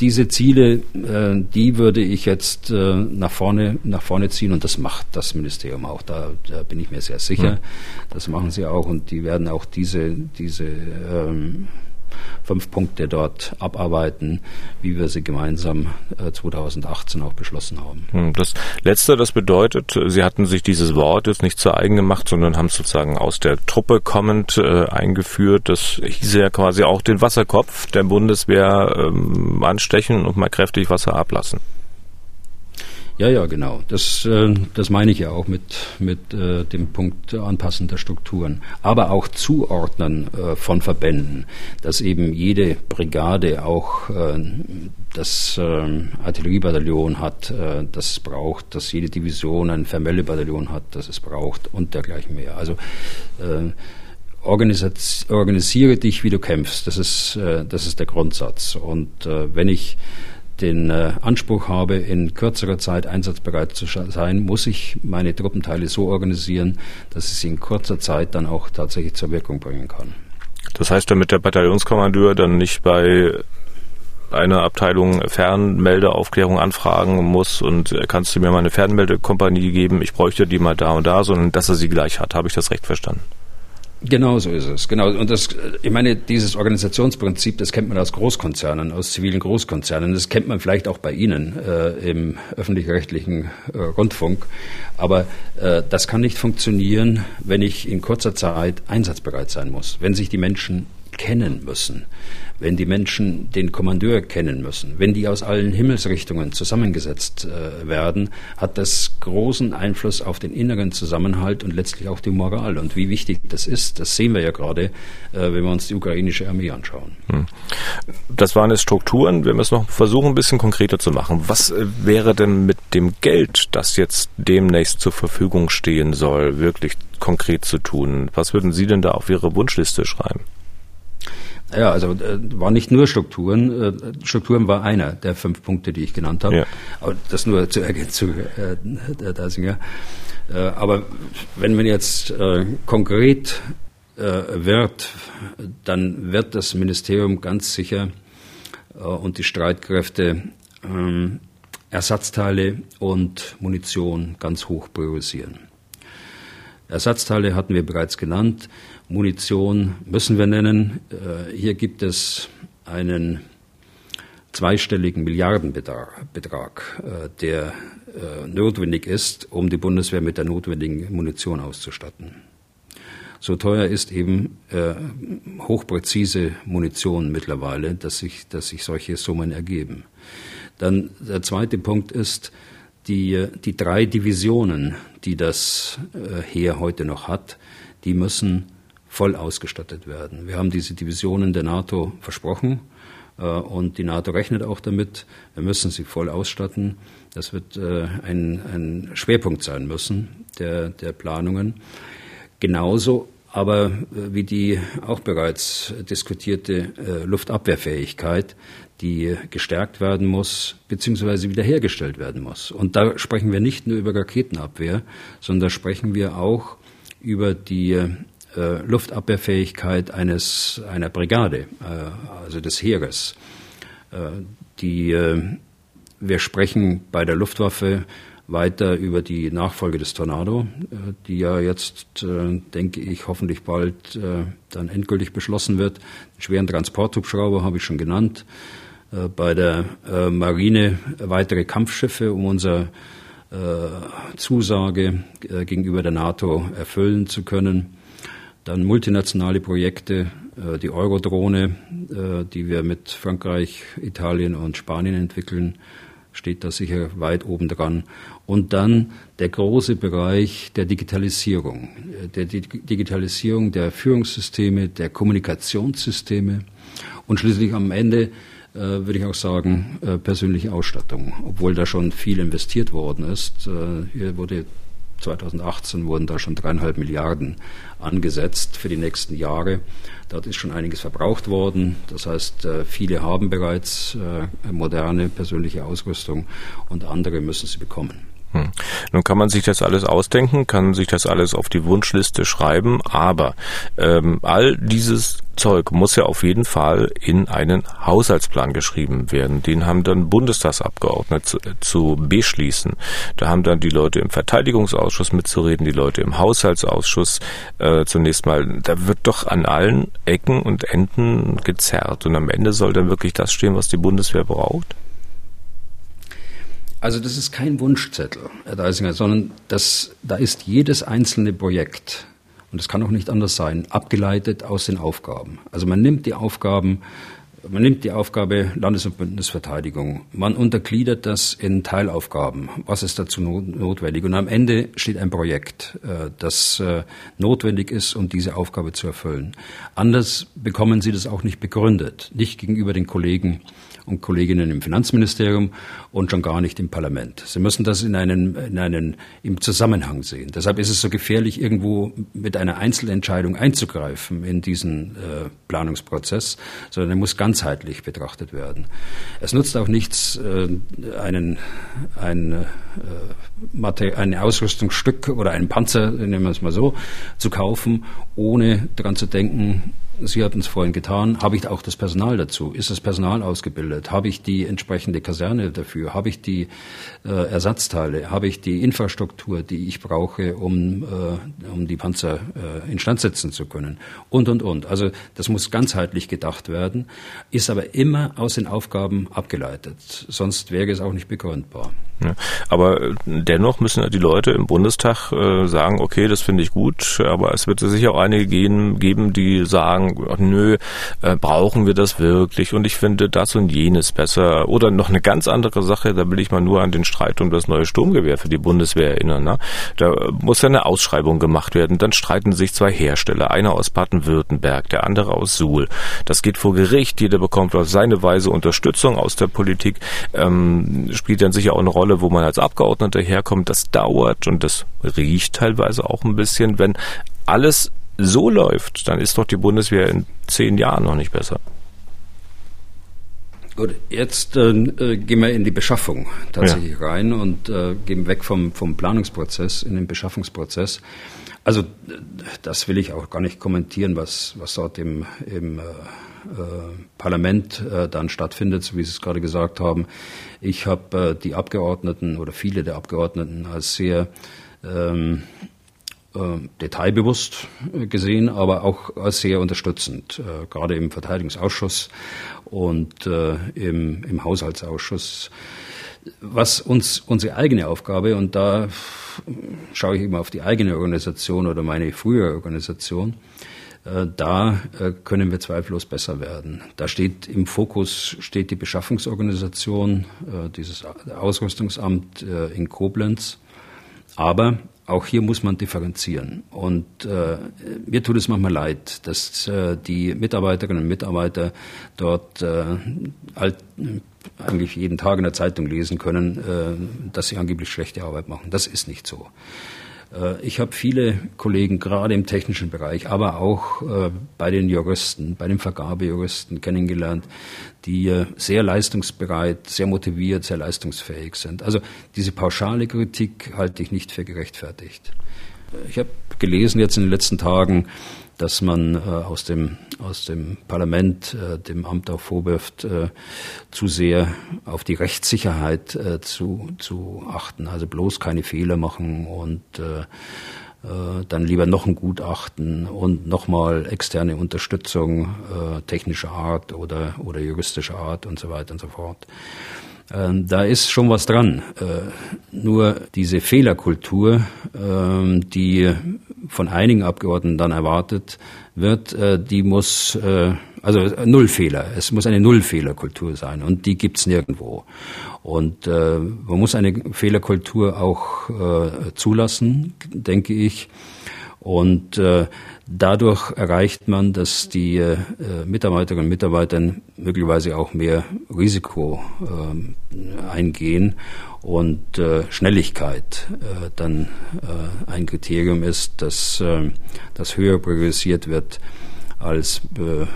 diese Ziele, äh, die würde ich jetzt äh, nach vorne nach vorne ziehen und das macht das Ministerium auch. Da, da bin ich mir sehr sicher. Mhm. Das machen sie auch und die werden auch diese diese ähm, fünf Punkte dort abarbeiten, wie wir sie gemeinsam 2018 äh, auch beschlossen haben. Hm, das Letzte, das bedeutet, Sie hatten sich dieses Wort jetzt nicht zu eigen gemacht, sondern haben sozusagen aus der Truppe kommend äh, eingeführt. Das hieße ja quasi auch den Wasserkopf der Bundeswehr ähm, anstechen und mal kräftig Wasser ablassen. Ja, ja, genau. Das, äh, das meine ich ja auch mit, mit äh, dem Punkt Anpassen der Strukturen. Aber auch Zuordnen äh, von Verbänden, dass eben jede Brigade auch das Artilleriebataillon hat, das es braucht, dass jede Division ein Vermelle-Bataillon hat, das es braucht und dergleichen mehr. Also organisiere dich, wie du kämpfst. Das ist, das ist der Grundsatz. Und wenn ich den äh, Anspruch habe, in kürzerer Zeit einsatzbereit zu sein, muss ich meine Truppenteile so organisieren, dass ich sie in kurzer Zeit dann auch tatsächlich zur Wirkung bringen kann. Das heißt, damit der Bataillonskommandeur dann nicht bei einer Abteilung Fernmeldeaufklärung anfragen muss und äh, kannst du mir mal eine Fernmeldekompanie geben, ich bräuchte die mal da und da, sondern dass er sie gleich hat. Habe ich das recht verstanden? Genau so ist es. Genau. Und das, ich meine, dieses Organisationsprinzip, das kennt man aus Großkonzernen, aus zivilen Großkonzernen. Das kennt man vielleicht auch bei Ihnen äh, im öffentlich-rechtlichen äh, Rundfunk. Aber äh, das kann nicht funktionieren, wenn ich in kurzer Zeit einsatzbereit sein muss, wenn sich die Menschen kennen müssen, wenn die Menschen den Kommandeur kennen müssen, wenn die aus allen Himmelsrichtungen zusammengesetzt äh, werden, hat das großen Einfluss auf den inneren Zusammenhalt und letztlich auch die Moral. Und wie wichtig das ist, das sehen wir ja gerade, äh, wenn wir uns die ukrainische Armee anschauen. Hm. Das waren jetzt Strukturen. Wir müssen noch versuchen, ein bisschen konkreter zu machen. Was äh, wäre denn mit dem Geld, das jetzt demnächst zur Verfügung stehen soll, wirklich konkret zu tun? Was würden Sie denn da auf Ihre Wunschliste schreiben? Ja, also äh, war nicht nur Strukturen. Äh, Strukturen war einer der fünf Punkte, die ich genannt habe. Ja. Aber das nur zur Ergänzung, äh, der Dasinger. Äh, aber wenn man jetzt äh, konkret äh, wird, dann wird das Ministerium ganz sicher äh, und die Streitkräfte äh, Ersatzteile und Munition ganz hoch priorisieren. Ersatzteile hatten wir bereits genannt. Munition müssen wir nennen. Äh, hier gibt es einen zweistelligen Milliardenbetrag, äh, der äh, notwendig ist, um die Bundeswehr mit der notwendigen Munition auszustatten. So teuer ist eben hochpräzise Munition mittlerweile, dass sich, dass sich solche Summen ergeben. Dann der zweite Punkt ist, die, die drei Divisionen, die das Heer heute noch hat, die müssen voll ausgestattet werden. Wir haben diese Divisionen der NATO versprochen äh, und die NATO rechnet auch damit. Wir müssen sie voll ausstatten. Das wird äh, ein, ein Schwerpunkt sein müssen der, der Planungen. Genauso aber äh, wie die auch bereits diskutierte äh, Luftabwehrfähigkeit, die gestärkt werden muss, beziehungsweise wiederhergestellt werden muss. Und da sprechen wir nicht nur über Raketenabwehr, sondern da sprechen wir auch über die äh, Luftabwehrfähigkeit eines, einer Brigade, äh, also des Heeres. Äh, die, äh, wir sprechen bei der Luftwaffe weiter über die Nachfolge des Tornado, äh, die ja jetzt, äh, denke ich, hoffentlich bald dann endgültig beschlossen wird. Den schweren Transporthubschrauber habe ich schon genannt. Bei der Marine weitere Kampfschiffe, um unsere Zusage gegenüber der NATO erfüllen zu können. Dann multinationale Projekte, äh, die Eurodrohne, äh, die wir mit Frankreich, Italien und Spanien entwickeln, steht da sicher weit oben dran. Und dann der große Bereich der Digitalisierung, äh, der Digitalisierung der Führungssysteme, der Kommunikationssysteme und schließlich am Ende würde ich auch sagen, persönliche Ausstattung, obwohl da schon viel investiert worden ist. Hier wurde 2018 wurden da schon dreieinhalb Milliarden angesetzt für die nächsten Jahre. Dort ist schon einiges verbraucht worden. Das heißt, äh, viele haben bereits äh, moderne persönliche Ausrüstung und andere müssen sie bekommen. Hm. Nun kann man sich das alles ausdenken, kann sich das alles auf die Wunschliste schreiben, aber ähm, all dieses Zeug muss ja auf jeden Fall in einen Haushaltsplan geschrieben werden. Den haben dann Bundestagsabgeordnete zu, zu beschließen. Da haben dann die Leute im Verteidigungsausschuss mitzureden, die Leute im Haushaltsausschuss äh, zunächst mal. Da wird doch an allen Ecken und Enden gezerrt und am Ende soll dann wirklich das stehen, was die Bundeswehr braucht? Also das ist kein Wunschzettel, Herr Deisinger, sondern das, da ist jedes einzelne Projekt, und es kann auch nicht anders sein, abgeleitet aus den Aufgaben. Also man nimmt die Aufgaben, man nimmt die Aufgabe Landes- und Bündnisverteidigung, man untergliedert das in Teilaufgaben. Was ist dazu notwendig? Und am Ende steht ein Projekt, äh, das äh, notwendig ist, um diese Aufgabe zu erfüllen. Anders bekommen Sie das auch nicht begründet, nicht gegenüber den Kollegen und Kolleginnen im Finanzministerium und schon gar nicht im Parlament. Sie müssen das in einen, in einen, im Zusammenhang sehen. Deshalb ist es so gefährlich, irgendwo mit einer Einzelentscheidung einzugreifen in diesen äh, Planungsprozess, sondern er muss ganzheitlich betrachtet werden. Es nutzt auch nichts, äh, einen, ein, äh, ein Ausrüstungsstück oder einen Panzer, nehmen wir es mal so, zu kaufen, ohne daran zu denken, Sie hatten es vorhin getan. Habe ich auch das Personal dazu? Ist das Personal ausgebildet? Habe ich die entsprechende Kaserne dafür? Habe ich die äh, Ersatzteile? Habe ich die Infrastruktur, die ich brauche, um, äh, um die Panzer äh, instand setzen zu können? Und, und, und. Also das muss ganzheitlich gedacht werden, ist aber immer aus den Aufgaben abgeleitet. Sonst wäre es auch nicht begründbar. Ja, aber dennoch müssen die Leute im Bundestag äh, sagen, okay, das finde ich gut, aber es wird sicher auch einige geben, die sagen, sagen, nö, äh, brauchen wir das wirklich und ich finde das und jenes besser. Oder noch eine ganz andere Sache, da will ich mal nur an den Streit um das neue Sturmgewehr für die Bundeswehr erinnern. Ne? Da muss ja eine Ausschreibung gemacht werden. Dann streiten sich zwei Hersteller, einer aus Baden-Württemberg, der andere aus Suhl. Das geht vor Gericht, jeder bekommt auf seine Weise Unterstützung aus der Politik. Ähm, spielt dann sicher auch eine Rolle, wo man als Abgeordneter herkommt. Das dauert und das riecht teilweise auch ein bisschen. Wenn alles so läuft, dann ist doch die Bundeswehr in zehn Jahren noch nicht besser. Gut, jetzt äh, äh, gehen wir in die Beschaffung tatsächlich ja. rein und äh, gehen weg vom, vom Planungsprozess in den Beschaffungsprozess. Also das will ich auch gar nicht kommentieren, was, was dort im, im äh, äh Parlament äh, dann stattfindet, so wie Sie es gerade gesagt haben. Ich habe die Abgeordneten oder viele der Abgeordneten als sehr ähm, äh, detailbewusst äh, gesehen, aber auch sehr unterstützend, äh, gerade im Verteidigungsausschuss und im, im Haushaltsausschuss. Was uns unsere eigene Aufgabe, und da schaue ich immer auf die eigene Organisation oder meine frühere Organisation, da können wir zweifellos besser werden. Da steht im Fokus steht die Beschaffungsorganisation, dieses Ausrüstungsamt in Koblenz. Aber auch hier muss man differenzieren. Und äh, mir tut es manchmal leid, dass äh, die Mitarbeiterinnen und Mitarbeiter dort äh, alt, eigentlich jeden Tag in der Zeitung lesen können, äh, dass sie angeblich schlechte Arbeit machen. Das ist nicht so. Äh, ich habe viele Kollegen, gerade im technischen Bereich, aber auch äh, bei den Juristen, bei den Vergabejuristen kennengelernt, die äh, sehr leistungsbereit, sehr motiviert, sehr leistungsfähig sind. Also diese pauschale Kritik halte ich nicht für gerechtfertigt. Ich habe gelesen jetzt in den letzten Tagen, dass man äh, aus, dem, aus dem Parlament äh, dem Amt auch vorwirft, äh, zu sehr auf die Rechtssicherheit äh, zu, zu achten, also bloß keine Fehler machen und äh, äh, dann lieber noch ein Gutachten und nochmal externe Unterstützung technischer Art oder, oder juristischer Art und so weiter und so fort. Ähm, da ist schon was dran. nur diese Fehlerkultur, ähm, die von einigen Abgeordneten dann erwartet wird, äh, die muss, äh, also Nullfehler, es muss eine Nullfehlerkultur sein und die gibt's nirgendwo. Und äh, man muss eine Fehlerkultur auch zulassen, denke ich. Und dadurch erreicht man, dass die Mitarbeiterinnen und Mitarbeiter möglicherweise auch mehr Risiko äh, eingehen und äh, Schnelligkeit äh, dann äh, ein Kriterium ist, dass äh, das höher priorisiert wird als, äh,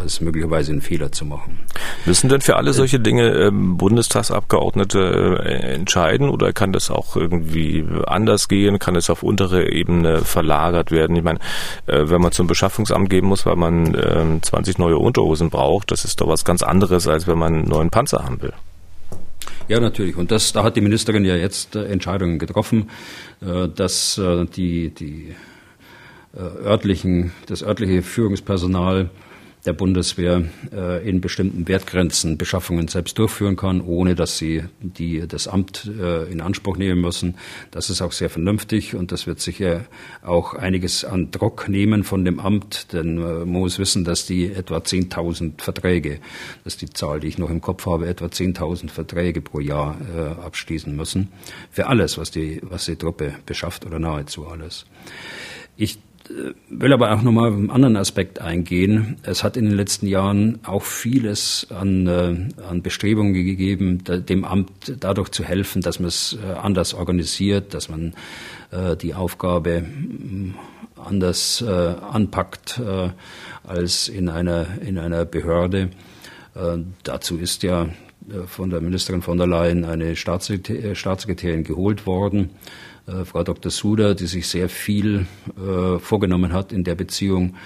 als möglicherweise einen Fehler zu machen. Müssen denn für alle solche Dinge äh, Bundestagsabgeordnete äh, entscheiden oder kann das auch irgendwie anders gehen? Kann es auf untere Ebene verlagert werden? Ich meine, äh, wenn man zum Beschaffungsamt gehen muss, weil man äh, 20 neue Unterhosen braucht, das ist doch was ganz anderes, als wenn man einen neuen Panzer haben will. Ja, natürlich. Und das, da hat die Ministerin ja jetzt äh, Entscheidungen getroffen, äh, dass äh, die, die örtlichen, das örtliche Führungspersonal der Bundeswehr äh, in bestimmten Wertgrenzen Beschaffungen selbst durchführen kann, ohne dass sie die, das Amt äh, in Anspruch nehmen müssen. Das ist auch sehr vernünftig und das wird sicher auch einiges an Druck nehmen von dem Amt, denn äh, man muss wissen, dass die etwa 10.000 Verträge, das ist die Zahl, die ich noch im Kopf habe, etwa 10.000 Verträge pro Jahr äh, abschließen müssen. Für alles, was die, was die Truppe beschafft oder nahezu alles. Ich will aber auch nochmal auf einen anderen Aspekt eingehen. Es hat in den letzten Jahren auch vieles an, äh, an Bestrebungen gegeben, dem Amt dadurch zu helfen, dass man es äh, anders organisiert, dass man äh, die Aufgabe mm, anders anpackt als in einer, in einer Behörde. Dazu ist ja von der Ministerin von der Leyen eine Staatssekretärin geholt worden äh, Frau Dr. Suda, die sich sehr viel äh, vorgenommen hat in der Beziehung,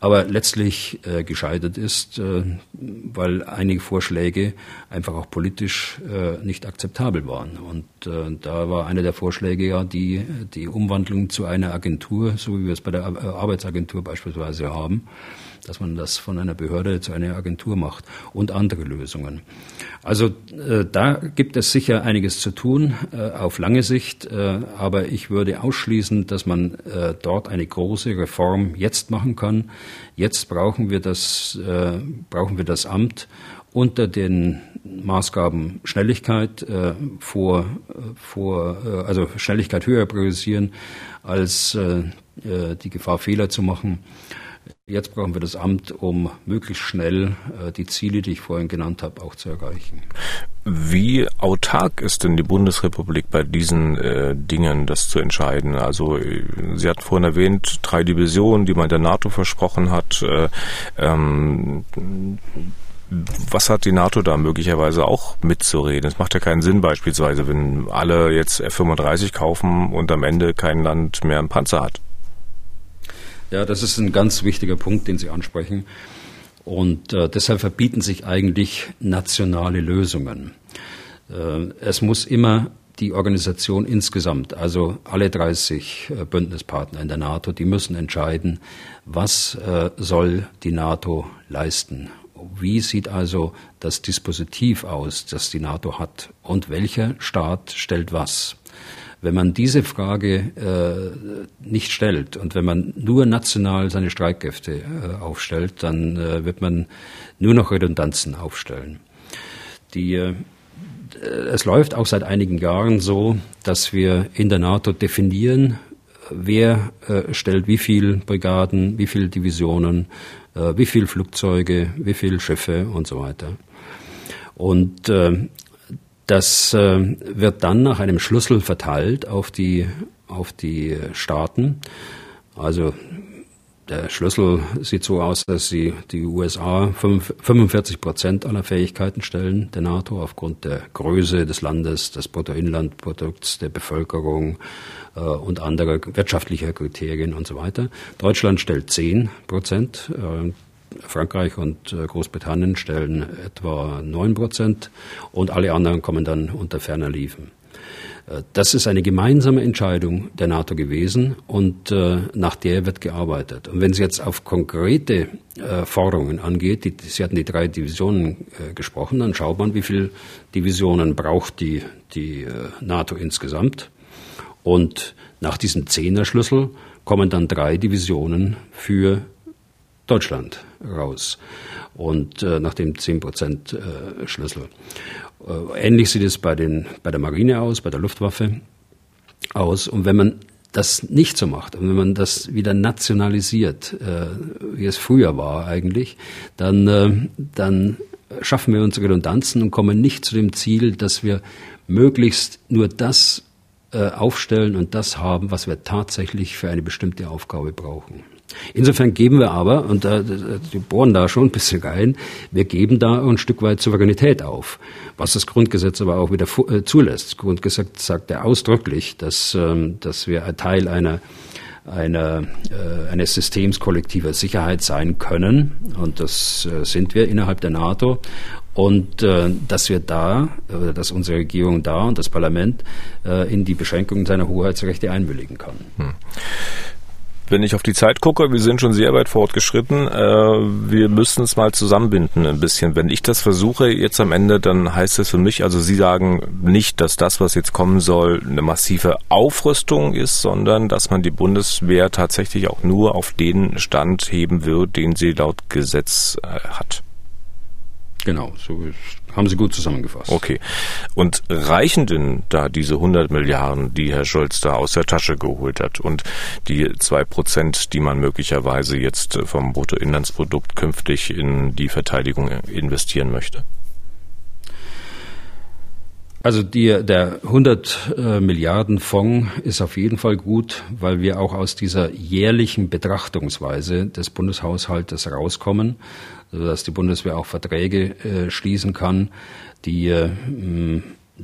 aber letztlich äh, gescheitert ist, äh, weil einige Vorschläge einfach auch politisch äh, nicht akzeptabel waren. Und äh, da war einer der Vorschläge ja die, die Umwandlung zu einer Agentur, so wie wir es bei der Arbeitsagentur beispielsweise haben dass man das von einer Behörde zu einer Agentur macht und andere Lösungen. Also äh, da gibt es sicher einiges zu tun äh, auf lange Sicht, äh, aber ich würde ausschließen, dass man äh, dort eine große Reform jetzt machen kann. Jetzt brauchen wir das, äh, brauchen wir das Amt unter den Maßgaben Schnelligkeit äh, vor, vor äh, also Schnelligkeit höher priorisieren als äh, äh, die Gefahr Fehler zu machen. Jetzt brauchen wir das Amt, um möglichst schnell äh, die Ziele, die ich vorhin genannt habe, auch zu erreichen. Wie autark ist denn die Bundesrepublik bei diesen äh, Dingen, das zu entscheiden? Also äh, Sie hatten vorhin erwähnt, drei Divisionen, die man der NATO versprochen hat. Äh, ähm, was hat die NATO da möglicherweise auch mitzureden? Es macht ja keinen Sinn beispielsweise, wenn alle jetzt F-35 kaufen und am Ende kein Land mehr einen Panzer hat. Ja, das ist ein ganz wichtiger Punkt, den Sie ansprechen. Und äh, deshalb verbieten sich eigentlich nationale Lösungen. Äh, es muss immer die Organisation insgesamt, also alle 30 äh, Bündnispartner in der NATO, die müssen entscheiden, was äh, soll die NATO leisten. Wie sieht also das Dispositiv aus, das die NATO hat und welcher Staat stellt was? Wenn man diese Frage äh, nicht stellt und wenn man nur national seine Streitkräfte äh, aufstellt, dann äh, wird man nur noch Redundanzen aufstellen. Die, äh, es läuft auch seit einigen Jahren so, dass wir in der NATO definieren, wer äh, stellt wie viele Brigaden, wie viele Divisionen, äh, wie viele Flugzeuge, wie viele Schiffe und so weiter. Und äh, das äh, wird dann nach einem Schlüssel verteilt auf die, auf die Staaten. Also der Schlüssel sieht so aus, dass sie die USA 45 Prozent aller Fähigkeiten stellen der NATO aufgrund der Größe des Landes, des Bruttoinlandprodukts, der Bevölkerung äh, und anderer wirtschaftlicher Kriterien und so weiter. Deutschland stellt 10 Prozent. Äh, Frankreich und äh, Großbritannien stellen etwa 9 Prozent und alle anderen kommen dann unter ferner Liefen. Äh, das ist eine gemeinsame Entscheidung der NATO gewesen und äh, nach der wird gearbeitet. Und wenn es jetzt auf konkrete Forderungen angeht, die, Sie hatten die drei Divisionen gesprochen, dann schaut man, wie viele Divisionen braucht die, die NATO insgesamt. Und nach diesem Zehner-Schlüssel kommen dann drei Divisionen für Deutschland raus. Und äh, nach dem 10 Prozent äh, Schlüssel. Äh, ähnlich sieht es bei, den, bei der Marine aus, bei der Luftwaffe aus. Und wenn man das nicht so macht und wenn man das wieder nationalisiert, äh, wie es früher war eigentlich, dann, äh, dann schaffen wir unsere Redundanzen und kommen nicht zu dem Ziel, dass wir möglichst nur das äh, aufstellen und das haben, was wir tatsächlich für eine bestimmte Aufgabe brauchen. Insofern geben wir aber, und äh, die bohren da schon ein bisschen rein, wir geben da ein Stück weit Souveränität auf, was das Grundgesetz aber auch wieder äh, zulässt. Das Grundgesetz sagt ja ausdrücklich, dass, ähm, dass wir ein Teil einer einer, äh, eines Systems kollektiver Sicherheit sein können. Und das äh, sind wir innerhalb der NATO. Und äh, dass wir da, äh, dass unsere Regierung da und das Parlament äh, in die Beschränkungen seiner Hoheitsrechte einwilligen kann. Hm. Wenn ich auf die Zeit gucke, wir sind schon sehr weit fortgeschritten. Äh, wir müssen es mal zusammenbinden ein bisschen. Wenn ich das versuche jetzt am Ende, dann heißt es für mich, also Sie sagen nicht, dass das, was jetzt kommen soll, eine massive Aufrüstung ist, sondern dass man die Bundeswehr tatsächlich auch nur auf den Stand heben wird, den sie laut Gesetz äh, hat. Genau, so haben Sie gut zusammengefasst. Okay. Und reichen denn da diese 100 Milliarden, die Herr Scholz da aus der Tasche geholt hat und die zwei Prozent, die man möglicherweise jetzt vom Bruttoinlandsprodukt künftig in die Verteidigung investieren möchte? Also die, der 100 äh, Milliarden Fonds ist auf jeden Fall gut, weil wir auch aus dieser jährlichen Betrachtungsweise des Bundeshaushaltes rauskommen, sodass die Bundeswehr auch Verträge äh, schließen kann, die äh,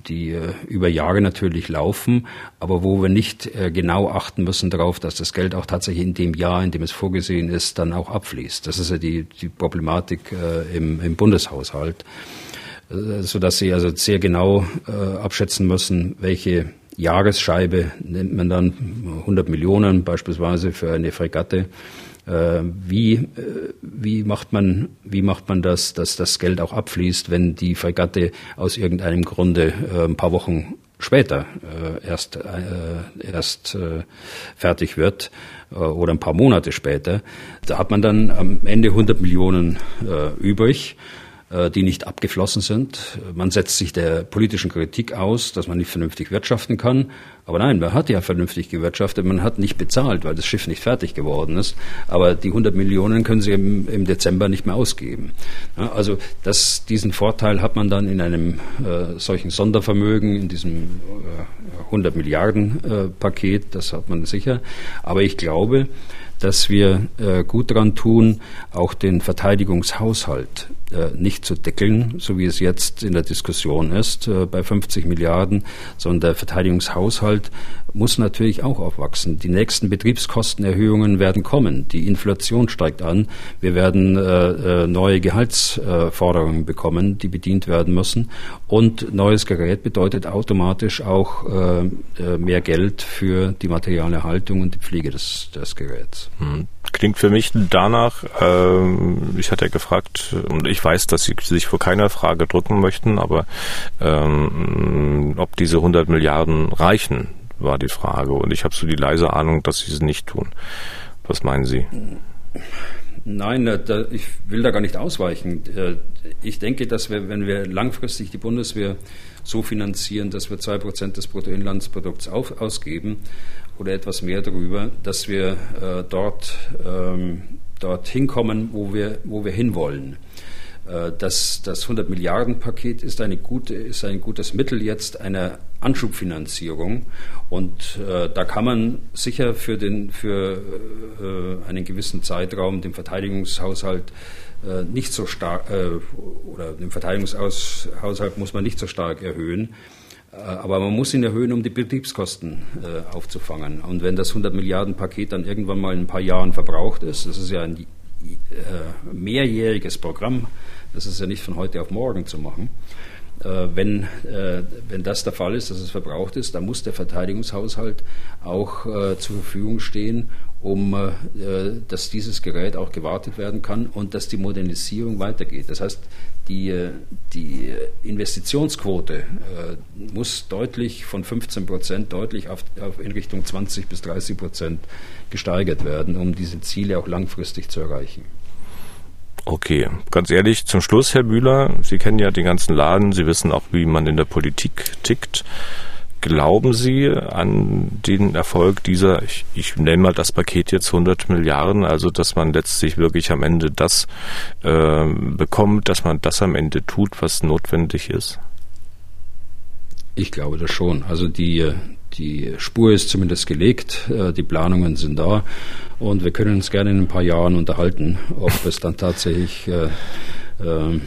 die äh, über Jahre natürlich laufen, aber wo wir nicht äh, genau achten müssen darauf, dass das Geld auch tatsächlich in dem Jahr, in dem es vorgesehen ist, dann auch abfließt. Das ist ja die, die Problematik im, im Bundeshaushalt. Äh, so dass sie also sehr genau abschätzen müssen, welche Jahresscheibe nennt man dann 100 Millionen beispielsweise für eine Fregatte wie, äh, wie, macht man, wie macht man das, dass das Geld auch abfließt, wenn die Fregatte aus irgendeinem Grunde äh, ein paar Wochen später äh, erst, äh, erst äh, fertig wird äh, oder ein paar Monate später. Da hat man dann am Ende 100 Millionen äh, übrig äh, die nicht abgeflossen sind. Man setzt sich der politischen Kritik aus, dass man nicht vernünftig wirtschaften kann. Aber nein, man hat ja vernünftig gewirtschaftet, man hat nicht bezahlt, weil das Schiff nicht fertig geworden ist. Aber die 100 Millionen können Sie im, im Dezember nicht mehr ausgeben. Ja, also das, diesen Vorteil hat man dann in einem äh, solchen Sondervermögen, in diesem äh, 100 Milliarden äh, Paket, das hat man sicher. Aber ich glaube, dass wir äh, gut daran tun, auch den Verteidigungshaushalt äh, nicht zu deckeln, so wie es jetzt in der Diskussion ist, äh, bei 50 Milliarden, sondern der Verteidigungshaushalt muss natürlich auch aufwachsen. Die nächsten Betriebskostenerhöhungen werden kommen. Die Inflation steigt an. Wir werden äh, äh neue Gehaltsforderungen bekommen, die bedient werden müssen. Und neues Gerät bedeutet automatisch auch äh, mehr Geld für die Materialerhaltung und die Pflege des, des Geräts. Hm. Klingt für mich danach, ähm, ich hatte ja gefragt, und ich weiß, dass Sie sich vor keiner Frage drücken möchten, aber ähm, ob diese 100 Milliarden reichen, war die Frage. Und ich habe so die leise Ahnung, dass Sie es nicht tun. Was meinen Sie? Nein, da, ich will da gar nicht ausweichen. Äh, ich denke, dass wir, wenn wir langfristig die Bundeswehr so finanzieren, dass wir zwei Prozent des Bruttoinlandsprodukts auf, ausgeben oder etwas mehr darüber, dass wir äh, dort, ähm, dort hinkommen, wo wir, wo wir hinwollen. Äh, das, das 100 Milliarden Paket ist, eine gute, ist ein gutes Mittel jetzt einer Anschubfinanzierung und äh, da kann man sicher für, den, für äh, einen gewissen Zeitraum den Verteidigungshaushalt äh, nicht so stark äh, oder den Verteidigungshaushalt muss man nicht so stark erhöhen. Äh, aber man muss ihn erhöhen, um die Betriebskosten aufzufangen. Und wenn das 100 Milliarden Paket dann irgendwann mal in ein paar Jahren verbraucht ist, das ist ja ein äh, mehrjähriges Programm, das ist ja nicht von heute auf morgen zu machen. Äh, wenn, äh, wenn das der Fall ist, dass es verbraucht ist, dann muss der Verteidigungshaushalt auch äh, zur Verfügung stehen, um dass dieses Gerät auch gewartet werden kann und dass die Modernisierung weitergeht. Das heißt, die, die Investitionsquote muss deutlich von 15 Prozent deutlich auf, auf in Richtung 20 bis 30 Prozent gesteigert werden, um diese Ziele auch langfristig zu erreichen. Okay, ganz ehrlich, zum Schluss, Herr Bühler, Sie kennen ja den ganzen Laden, Sie wissen auch, wie man in der Politik tickt. Glauben Sie an den Erfolg dieser, ich, ich nenne mal das Paket jetzt 100 Milliarden, also dass man letztlich wirklich am Ende das äh, bekommt, dass man das am Ende tut, was notwendig ist? Ich glaube das schon. Also die, die Spur ist zumindest gelegt, äh, die Planungen sind da und wir können uns gerne in ein paar Jahren unterhalten, ob es dann tatsächlich äh, äh,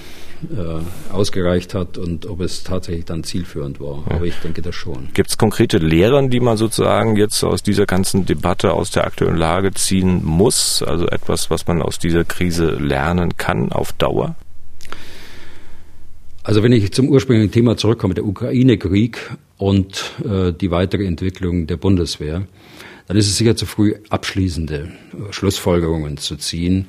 äh, ausgereicht hat und ob es tatsächlich dann zielführend war. Aber ich denke das schon. Gibt es konkrete Lehren, die man sozusagen jetzt aus dieser ganzen Debatte, aus der aktuellen Lage ziehen muss? Also etwas, was man aus dieser Krise lernen kann auf Dauer? Also wenn ich zum ursprünglichen Thema zurückkomme, der Ukraine-Krieg und äh, die weitere Entwicklung der Bundeswehr, dann ist es sicher zu früh, abschließende äh, Schlussfolgerungen zu ziehen.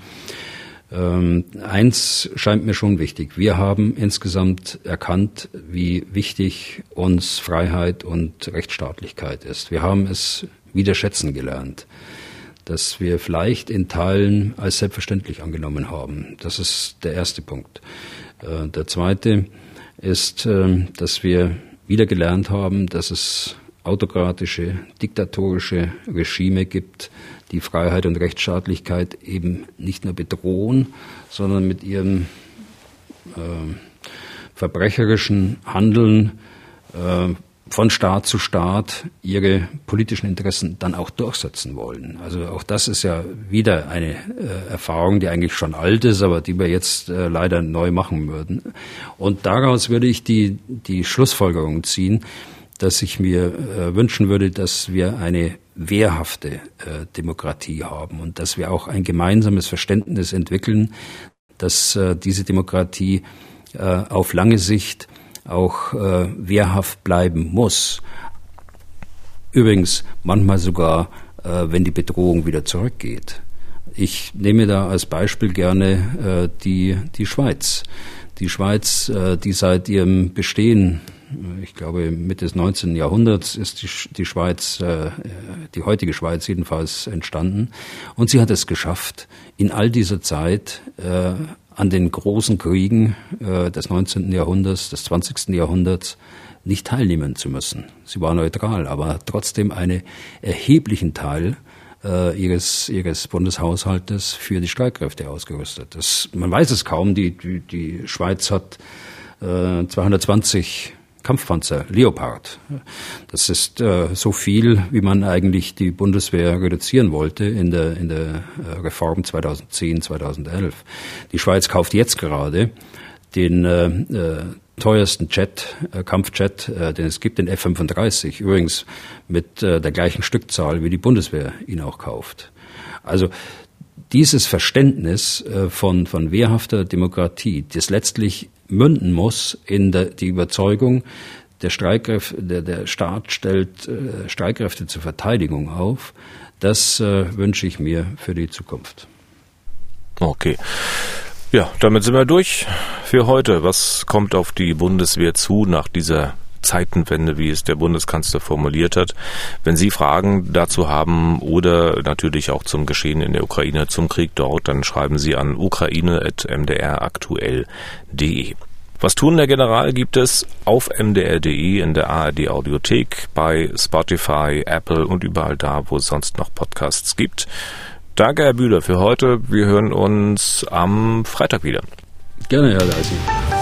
Ähm, eins scheint mir schon wichtig. Wir haben insgesamt erkannt, wie wichtig uns Freiheit und Rechtsstaatlichkeit ist. Wir haben es wieder schätzen gelernt, dass wir vielleicht in Teilen als selbstverständlich angenommen haben. Das ist der erste Punkt. Äh, der zweite ist, ähm, dass wir wieder gelernt haben, dass es autokratische, diktatorische Regime gibt, die Freiheit und Rechtsstaatlichkeit eben nicht nur bedrohen, sondern mit ihrem äh, verbrecherischen Handeln äh, von Staat zu Staat ihre politischen Interessen dann auch durchsetzen wollen. Also auch das ist ja wieder eine äh, Erfahrung, die eigentlich schon alt ist, aber die wir jetzt äh, leider neu machen würden. Und daraus würde ich die, die Schlussfolgerung ziehen, dass ich mir äh, wünschen würde, dass wir eine wehrhafte äh, Demokratie haben und dass wir auch ein gemeinsames Verständnis entwickeln, dass äh, diese Demokratie äh, auf lange Sicht auch äh, wehrhaft bleiben muss. Übrigens manchmal sogar, äh, wenn die Bedrohung wieder zurückgeht. Ich nehme da als Beispiel gerne äh, die, die Schweiz. Die Schweiz, äh, die seit ihrem Bestehen ich glaube, Mitte des 19. Jahrhunderts ist die, die Schweiz, äh, die heutige Schweiz jedenfalls entstanden. Und sie hat es geschafft, in all dieser Zeit äh, an den großen Kriegen äh, des 19. Jahrhunderts, des 20. Jahrhunderts nicht teilnehmen zu müssen. Sie war neutral, aber trotzdem einen erheblichen Teil äh, ihres, ihres Bundeshaushaltes für die Streitkräfte ausgerüstet. Das, man weiß es kaum, die, die, die Schweiz hat äh, 220 Kampfpanzer Leopard. Das ist äh, so viel, wie man eigentlich die Bundeswehr reduzieren wollte in der, in der äh, Reform 2010, 2011. Die Schweiz kauft jetzt gerade den äh, äh, teuersten Jet, äh, Kampfjet, äh, den es gibt, den F-35, übrigens mit äh, der gleichen Stückzahl, wie die Bundeswehr ihn auch kauft. Also dieses Verständnis äh, von, von wehrhafter Demokratie, das letztlich münden muss in der, die Überzeugung, der, Streitkräfte, der, der Staat stellt äh, Streitkräfte zur Verteidigung auf, das äh, wünsche ich mir für die Zukunft. Okay. Ja, damit sind wir durch für heute. Was kommt auf die Bundeswehr zu nach dieser Zeitenwende, wie es der Bundeskanzler formuliert hat. Wenn Sie Fragen dazu haben oder natürlich auch zum Geschehen in der Ukraine, zum Krieg dort, dann schreiben Sie an ukraine.mdraktuell.de. Was tun der General gibt es auf mdr.de in der ARD Audiothek, bei Spotify, Apple und überall da, wo es sonst noch Podcasts gibt. Danke, Herr Bühler, für heute. Wir hören uns am Freitag wieder. Gerne, Herr Leising.